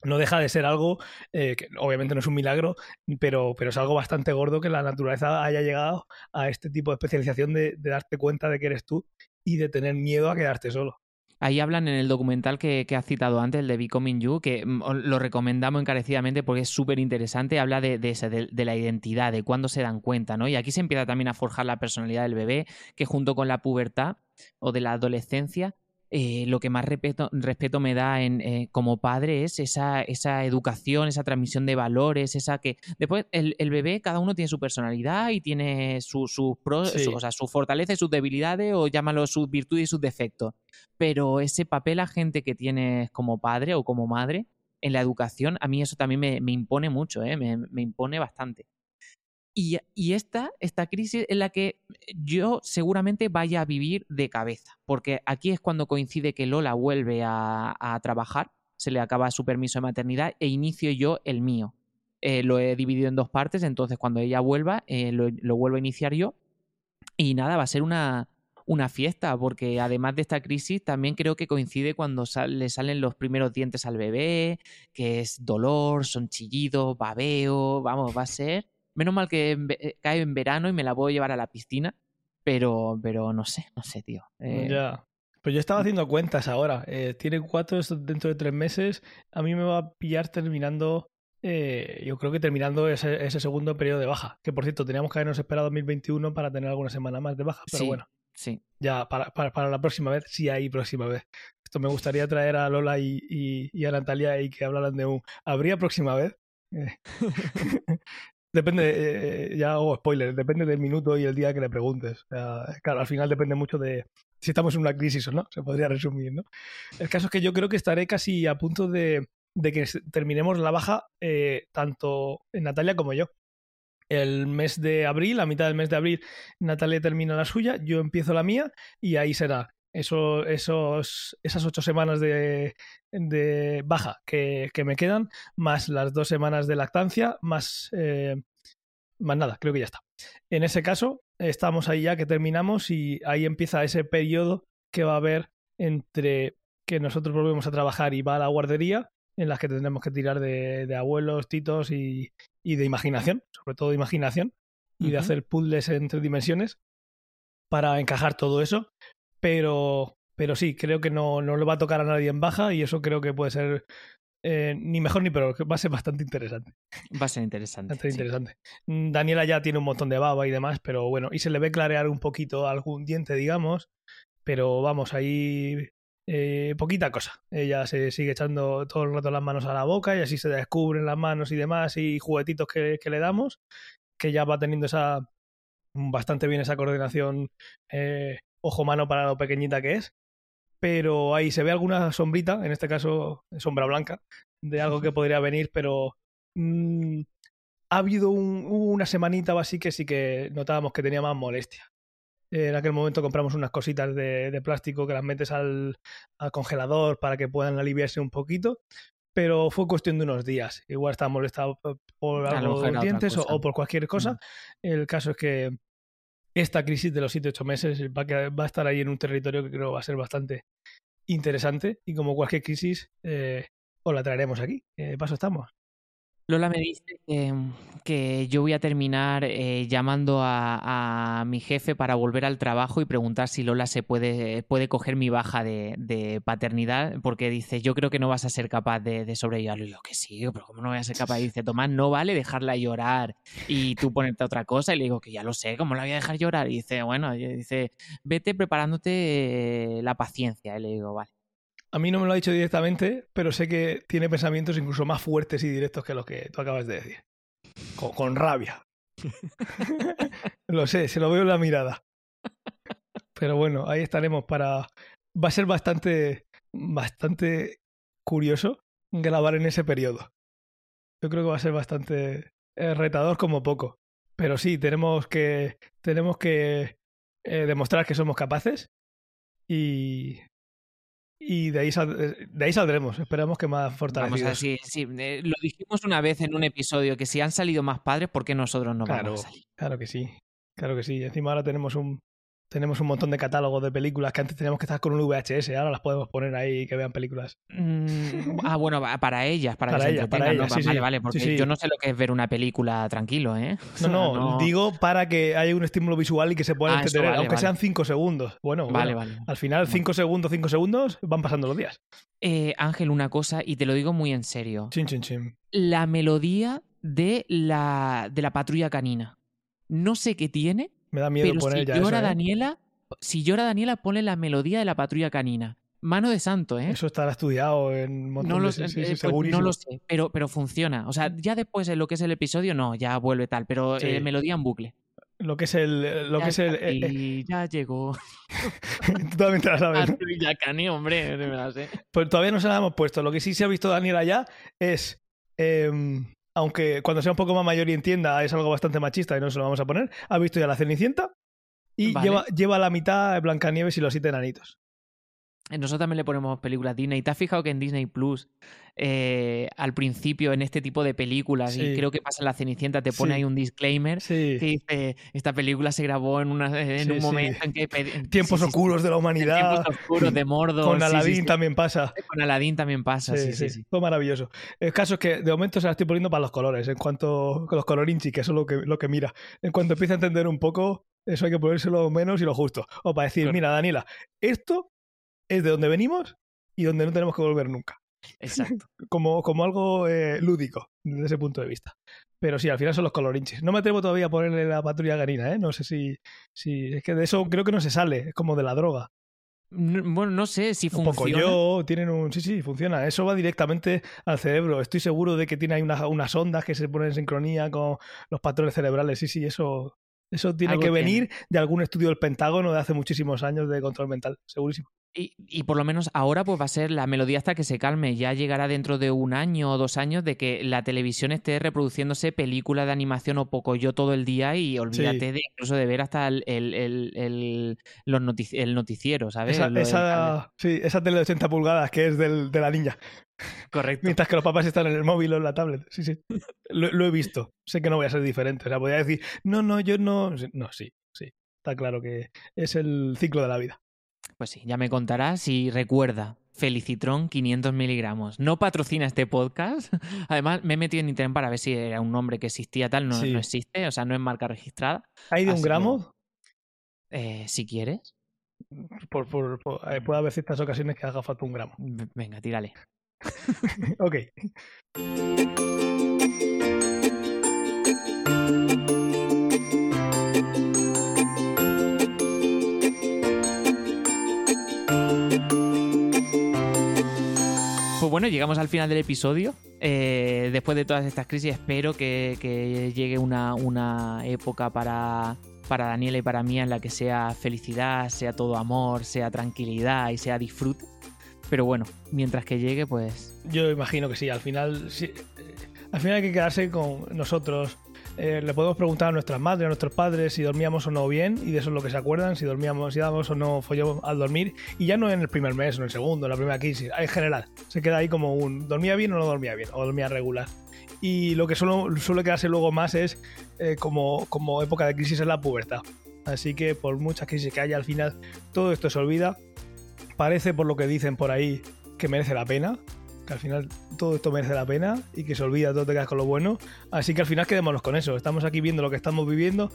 no deja de ser algo eh, que obviamente no es un milagro, pero, pero es algo bastante gordo que la naturaleza haya llegado a este tipo de especialización de, darte cuenta de que eres tú y de tener miedo a quedarte solo. Ahí hablan en el documental que, que has citado antes, el de Becoming You, que mm, lo recomendamos encarecidamente porque es súper interesante. Habla de, de, de, la identidad, de cuándo se dan cuenta, ¿no? Y aquí se empieza también a forjar la personalidad del bebé, que junto con la pubertad o de la adolescencia eh, lo que más respeto, respeto me da en, eh, como padre es esa, esa, educación, esa transmisión de valores, esa que después el, el bebé, cada uno tiene su personalidad y tiene sus su o sea, fortalezas y sus debilidades o llámalo sus virtudes y sus defectos. Pero ese papel agente que tienes como padre o como madre en la educación, a mí eso también me, me impone mucho, ¿eh? me, me impone bastante. Y, esta, crisis es la que yo seguramente vaya a vivir de cabeza, porque aquí es cuando coincide que Lola vuelve a, trabajar, se le acaba su permiso de maternidad e inicio yo el mío. Eh, lo he dividido en dos partes, entonces cuando ella vuelva, eh, lo, vuelvo a iniciar yo. Y nada, va a ser una, una fiesta, porque además de esta crisis, también creo que coincide cuando le salen los primeros dientes al bebé, que es dolor, son chillidos, babeo, vamos, va a ser Menos mal que eh, cae en verano y me la puedo llevar a la piscina, pero, pero no sé, no sé, tío. Eh, ya. Pues yo estaba haciendo cuentas ahora. Eh, tiene cuatro dentro de tres meses. A mí me va a pillar terminando, yo creo que terminando ese, segundo periodo de baja. Que por cierto, teníamos que habernos esperado 2021 para tener alguna semana más de baja, pero bueno. Sí. Ya, para, para, la próxima vez, sí hay próxima vez. Esto me gustaría traer a Lola y, y, a Natalia y que hablaran de un. ¿Habría próxima vez? Depende, eh, eh, ya hago spoiler, depende del minuto y el día que le preguntes. claro, al final depende mucho de si estamos en una crisis o no, se podría resumir, ¿no? El caso es que yo creo que estaré casi a punto de, que terminemos la baja, eh, tanto Natalia como yo. El mes de abril, a mitad del mes de abril, Natalia termina la suya, yo empiezo la mía y ahí será eso, esos, esas ocho semanas de, de baja que, que, me quedan, más las dos semanas de lactancia, más, eh, más nada, creo que ya está. En ese caso, estamos ahí ya que terminamos y ahí empieza ese periodo que va a haber entre que nosotros volvemos a trabajar y va a la guardería, en las que tendremos que tirar de, de abuelos, titos y, y, de imaginación, sobre todo de imaginación, y de hacer puzzles en tres dimensiones para encajar todo eso pero, pero sí, creo que no, no le va a tocar a nadie en baja y eso creo que puede ser eh, ni mejor ni peor, va a ser bastante interesante. Va a ser interesante. Bastante interesante. Mm, Daniela ya tiene un montón de baba y demás, pero bueno, y se le ve clarear un poquito algún diente, digamos, pero vamos, ahí eh, poquita cosa. Ella se sigue echando todo el rato las manos a la boca y así se descubren las manos y demás y juguetitos que, que le damos, que ya va teniendo esa bastante bien esa coordinación eh, ojo-mano para lo pequeñita que es. Pero ahí se ve alguna sombrita, en este caso sombra blanca, de algo que podría venir, pero mm, ha habido una semanita o así que sí que notábamos que tenía más molestia. En aquel momento compramos unas cositas de, plástico que las metes al, congelador para que puedan aliviarse un poquito, pero fue cuestión de unos días. Igual estaba molestado por algo de dientes o, por cualquier cosa. Mm. El caso es que esta crisis de los 7-8 meses va a, estar ahí en un territorio que creo va a ser bastante interesante y como cualquier crisis eh, os la traeremos aquí. Eh, paso estamos. Lola me dice que, yo voy a terminar eh, llamando a, mi jefe para volver al trabajo y preguntar si Lola se puede, puede coger mi baja de, paternidad, porque dice, yo creo que no vas a ser capaz de, de sobrellevarlo. Y yo, que sí, pero ¿cómo no voy a ser capaz? Y dice, Tomás, no vale dejarla llorar y tú ponerte otra cosa. Y le digo, que ya lo sé, ¿cómo la voy a dejar llorar? Y dice, bueno, dice, vete preparándote eh, la paciencia. Y le digo, vale. A mí no me lo ha dicho directamente, pero sé que tiene pensamientos incluso más fuertes y directos que los que tú acabas de decir. Con, con rabia. lo sé, se lo veo en la mirada. Pero bueno, ahí estaremos para... Va a ser bastante, bastante curioso grabar en ese periodo. Yo creo que va a ser bastante eh, retador como poco. Pero sí, tenemos que, tenemos que eh, demostrar que somos capaces y, y de ahí, sal- de ahí saldremos. Esperamos que más Vamos fortalecidos. a decir, sí, eh, lo dijimos una vez en un episodio, que si han salido más padres, ¿por qué nosotros no Claro. vamos a salir? Claro que sí, claro que sí. Encima ahora tenemos un, tenemos un montón de catálogos de películas que antes teníamos que estar con un VHS, ahora las podemos poner ahí y que vean películas. Mm, ah, bueno, para ellas, para, Para que ellas, para ellas, sí, vale, sí. vale, porque Sí, yo no sé lo que es ver una película tranquilo, ¿eh? No, no, digo para que haya un estímulo visual y que se pueda Ah, vale, aunque vale. sean 5 segundos. Bueno, Vale, bueno, vale. al final 5 segundos, 5 segundos van pasando los días. Eh, Ángel, una cosa, y te lo digo muy en serio. Chin, chin, chin. La melodía de la, de la patrulla canina. No sé qué tiene, Me da miedo pero poner si ya eso. llora ¿eh? Daniela, si llora Daniela, pone la melodía de la patrulla canina. Mano de santo, ¿eh? Eso estará estudiado en montón No lo, de... sé, sí, sí, eh, pues no lo sé, pero, pero funciona. O sea, ya después de lo que es el episodio, no, ya vuelve tal, pero Sí. eh, melodía en bucle. Lo que es el... Lo que Ya es el eh, eh, ya llegó. tú también te la sabes, ¿no? Patrulla Cani, hombre, me la sé. Pues todavía no se la hemos puesto. Lo que sí se ha visto Daniela ya es. em, aunque cuando sea un poco más mayor y entienda, es algo bastante machista y no se lo vamos a poner. Ha visto ya la Cenicienta y Vale. lleva, lleva la mitad Blancanieves y los siete enanitos. Nosotros también le ponemos películas Disney. ¿Te has fijado que en Disney Plus, eh, al principio, en este tipo de películas, Sí. y creo que pasa en la Cenicienta, te pone Sí. ahí un disclaimer Sí. que dice: Esta película se grabó en, una, en un momento en que. Tiempos oscuros de la humanidad. Tiempos oscuros de Mordor. Con Aladdin también pasa. Con Aladdin también pasa, sí, sí, sí. Fue maravilloso. El caso es que de momento se la estoy poniendo para los colores, en cuanto con los colorinchi, que eso es lo que, lo que mira. En cuanto empiece a entender un poco, eso hay que ponérselo menos y lo justo. O para decir, Claro. mira, Daniela, esto es de donde venimos y donde no tenemos que volver nunca. Exacto. Como, como algo eh, lúdico, desde ese punto de vista. Pero sí, al final son los colorinchis. No me atrevo todavía a ponerle la patrulla canina, ¿eh? No sé si, si. Es que de eso creo que no se sale, es como de la droga. Bueno, no sé si Un poco funciona. yo, tienen un. Sí, sí, funciona. Eso va directamente al cerebro. Estoy seguro de que tiene ahí unas, unas ondas que se ponen en sincronía con los patrones cerebrales. Sí, sí, eso. Eso tiene Algo que tiene. venir de algún estudio del Pentágono de hace muchísimos años de control mental, segurísimo. Y, y por lo menos ahora pues va a ser la melodía hasta que se calme. Ya llegará dentro de un año o dos años de que la televisión esté reproduciéndose películas de animación o poco yo todo el día y olvídate de incluso de ver hasta el, el, el, el- los notici- el noticiero, ¿sabes? Esa, sí, esa tele de 80 pulgadas que es del, de la niña. cable. Correcto. Mientras que los papás están en el móvil o en la tablet. Sí, sí. Lo, lo he visto. Sé que no voy a ser diferente. O sea, podría decir, no, no, yo no. No, sí, sí. Está claro que es el ciclo de la vida. Pues sí, ya me contarás y recuerda, Felicitron 500 miligramos. No patrocina este podcast. Además, me he metido en internet para ver si era un nombre que existía tal. No, Sí. no existe, o sea, no es marca registrada. ¿Hay de un que- gramo? Eh, si quieres, Por, por- por- eh, puede haber ciertas ocasiones que haga falta un gramo. v- venga, tírale. ok. Bueno, llegamos al final del episodio. Eh, después de todas estas crisis, espero que, llegue una, una época para, para Daniela y para mí en la que sea felicidad, sea todo amor, sea tranquilidad y sea disfrute. Pero bueno, mientras que llegue, pues Yo imagino que sí. Al final, sí, eh, al final hay que quedarse con nosotros. Eh, le podemos preguntar a nuestras madres, a nuestros padres si dormíamos o no bien, y de eso es lo que se acuerdan, si dormíamos, si dábamos o no follón al dormir, y ya no en el primer mes, en el segundo, en la primera crisis, en general. Se queda ahí como un dormía bien o no dormía bien, o dormía regular. Y lo que suele, suele quedarse luego más es eh, como, como época de crisis en la pubertad. Así que por muchas crisis que haya al final, todo esto se olvida. parece por lo que dicen por ahí que merece la pena, que al final todo esto merece la pena y que se olvida, todo te quedas con lo bueno. Así que al final quedémonos con eso. Estamos aquí viendo lo que estamos viviendo.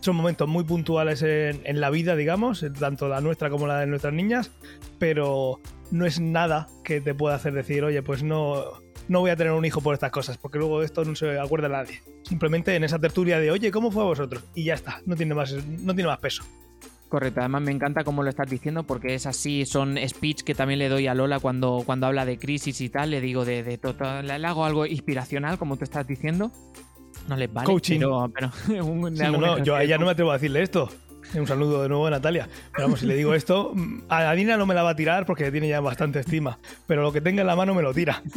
Son momentos muy puntuales en, la vida, digamos, tanto la nuestra como la de nuestras niñas, pero no es nada que te pueda hacer decir, oye, pues no, no voy a tener un hijo por estas cosas, porque luego esto no se acuerda nadie. Simplemente en esa tertulia de, oye, ¿cómo fue a vosotros? Y ya está, no tiene más, no tiene más peso. Correcto, además me encanta cómo lo estás diciendo porque es así, son speech que también le doy a Lola cuando, cuando habla de crisis y tal, le digo de, de todo, le hago algo inspiracional como tú estás diciendo. No les vale, Coaching. pero, pero un- Sí, algún no, no, yo a ella no me atrevo a decirle esto. Un saludo de nuevo a Natalia. Pero vamos, si le digo esto, mm, a Dina no me la va a tirar porque tiene ya bastante estima. Pero lo que tenga en la mano me lo tira.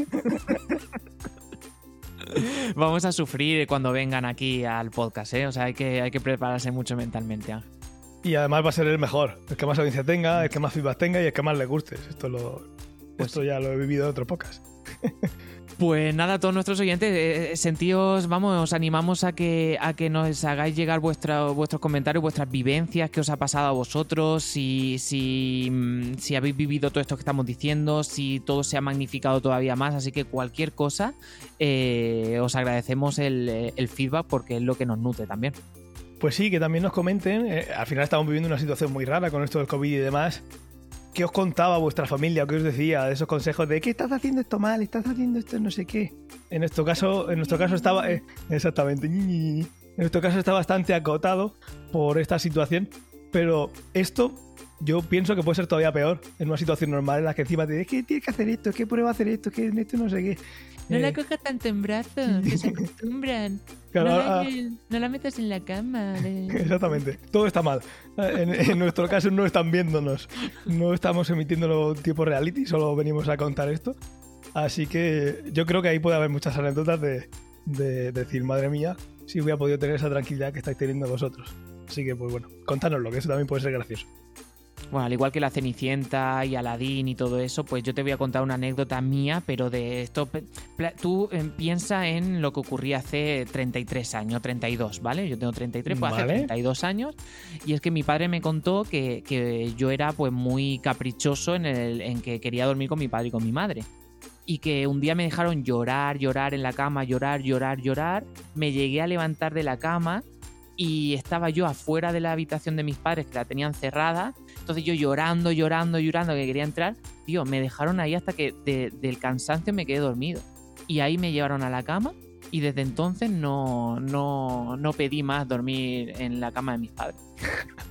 Vamos a sufrir cuando vengan aquí al podcast, ¿eh? O sea, hay que, hay que prepararse mucho mentalmente. Ángel. Y además va a ser el mejor. El que más audiencia tenga, el que más feedback tenga y el que más le guste. Esto, lo, Pues esto ya lo he vivido en otros podcasts. Pues nada, todos nuestros oyentes, eh, sentíos, vamos, os animamos a que, a que nos hagáis llegar vuestra- vuestros comentarios, vuestras vivencias, qué os ha pasado a vosotros, si, si, mm, si habéis vivido todo esto que estamos diciendo, si todo se ha magnificado todavía más. Así que cualquier cosa, eh, os agradecemos el, eh, el feedback porque es lo que nos nutre también. Pues sí, que también nos comenten. eh, al final estamos viviendo una situación muy rara con esto del COVID y demás. ¿Qué os contaba vuestra familia? ¿Qué os decía de esos consejos de que estás haciendo esto mal, estás haciendo esto no sé qué? En nuestro caso, en nuestro caso estaba. eh, exactamente. En nuestro caso está bastante acotado por esta situación. Pero esto yo pienso que puede ser todavía peor en una situación normal en la que encima te dices que tienes que hacer esto, que prueba a hacer esto, que esto no sé qué. Eh, cojas tanto en brazos, que se acostumbran. claro, ah, no la metas en la cama. Exactamente, todo está mal. En, en nuestro caso no están viéndonos, no estamos emitiéndolo tipo reality, solo venimos a contar esto. Así que yo creo que ahí puede haber muchas anécdotas de, de decir, madre mía, si hubiera podido tener esa tranquilidad que estáis teniendo vosotros. Así que, pues bueno, contárnoslo, que eso también puede ser gracioso. Bueno, al igual que la Cenicienta y Aladín y todo eso, pues yo te voy a contar una anécdota mía, pero de esto. Tú eh, piensa en lo que ocurría hace 33 años, 32, ¿vale? Yo tengo 33, pues hace Vale. 32 años. Y es que mi padre me contó que, que yo era pues muy caprichoso en, el, en que quería dormir con mi padre y con mi madre. Y que un día me dejaron llorar, llorar en la cama, llorar, llorar, llorar. Me llegué a levantar de la cama y estaba yo afuera de la habitación de mis padres que la tenían cerrada. Entonces yo llorando, llorando, llorando que quería entrar. Tío, me dejaron ahí hasta que de- del cansancio me quedé dormido. Y ahí me llevaron a la cama y desde entonces no, no, no pedí más dormir en la cama de mis padres.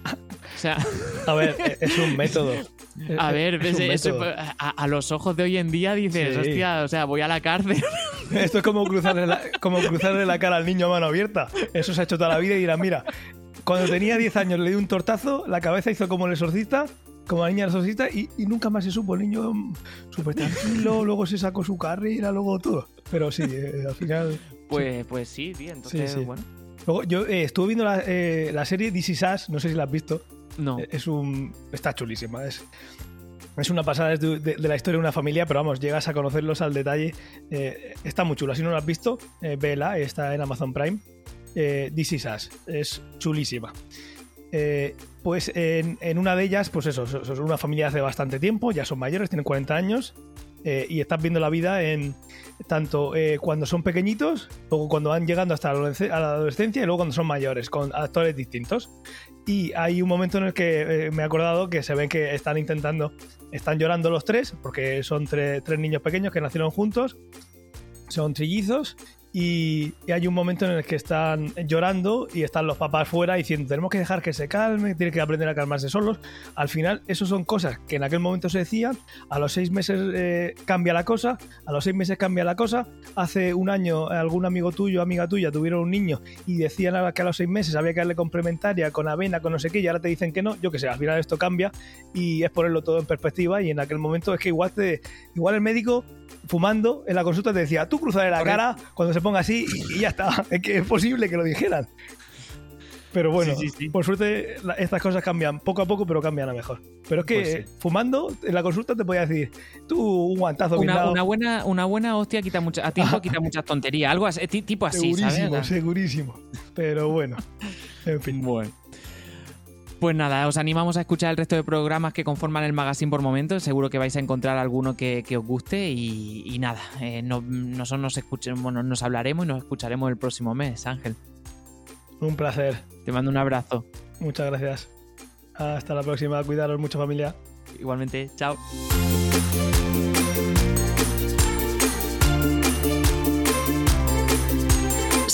O sea, A ver, eh, es un método. a ver, es ves, eso, a, a los ojos de hoy en día dices, Sí. hostia, o sea, voy a la cárcel. Esto es como cruzarle, la, como cruzarle la cara al niño a mano abierta. Eso se ha hecho toda la vida y dirán, mira, cuando tenía 10 años le di un tortazo, la cabeza hizo como el exorcista, como la niña del exorcista, y, y nunca más se supo. El niño mm, súper tranquilo, luego se sacó su carrera, luego todo. Pero sí, eh, al final... Pues, pues sí, tío, entonces, Sí, sí. bueno. Luego, yo eh, estuve viendo la, eh, la serie This Is Us, no sé si la has visto. No. Es un. Está chulísima. Es, es una pasada de, de- de la historia de una familia, pero vamos, llegas a conocerlos al detalle. Eh, está muy chula. Si no la has visto, eh, vela, está en Amazon Prime. Eh. Es chulísima. Eh, pues en, una de ellas, pues eso, so- son una familia hace bastante tiempo, ya son mayores, tienen 40 años, eh, y estás viendo la vida en tanto eh, cuando son pequeñitos, luego cuando van llegando hasta la adolescencia y luego cuando son mayores, con actores distintos. Y hay un momento en el que me he acordado que se ven que están intentando, están llorando los tres, porque son tre- tres niños pequeños que nacieron juntos, son trillizos, y, y hay un momento en el que están llorando y están los papás fuera diciendo tenemos que dejar que se calme, tiene que aprender a calmarse solos. Al final, eso son cosas que en aquel momento se decían, a los seis meses eh, cambia la cosa, a los seis meses cambia la cosa, hace un año eh, algún amigo tuyo, amiga tuya tuvieron un niño y decían que a los seis meses había que darle complementaria con avena, con no sé qué, y ahora te dicen que no, yo que sé, al final esto cambia y es ponerlo todo en perspectiva y en aquel momento es que igual te, igual el médico fumando en la consulta te decía, tú cruzaré la Correcto. cara cuando se ponga así y, y ya está, es que es posible que lo dijeran. Pero bueno, Sí, sí, sí. por suerte la- estas cosas cambian poco a poco, pero cambian a mejor. Pero es que Pues eh, fumando en la consulta te podía decir, tú un guantazo Una, dado". una buena, una buena hostia quita mucha, a tiempo quita muchas tonterías. Algo así, ti- tipo así, segurísimo, ¿sabes? segurísimo. Pero bueno, en fin. Bueno. Pues nada, os animamos a escuchar el resto de programas que conforman el magazine por momentos. Seguro que vais a encontrar alguno que, os guste. Y, nada, eh, nosotros nos, escuchemos, nos hablaremos y nos escucharemos el próximo mes, Ángel. Un placer. Te mando un abrazo. Muchas gracias. Hasta la próxima. Cuidaros mucho, familia. Igualmente. Chao.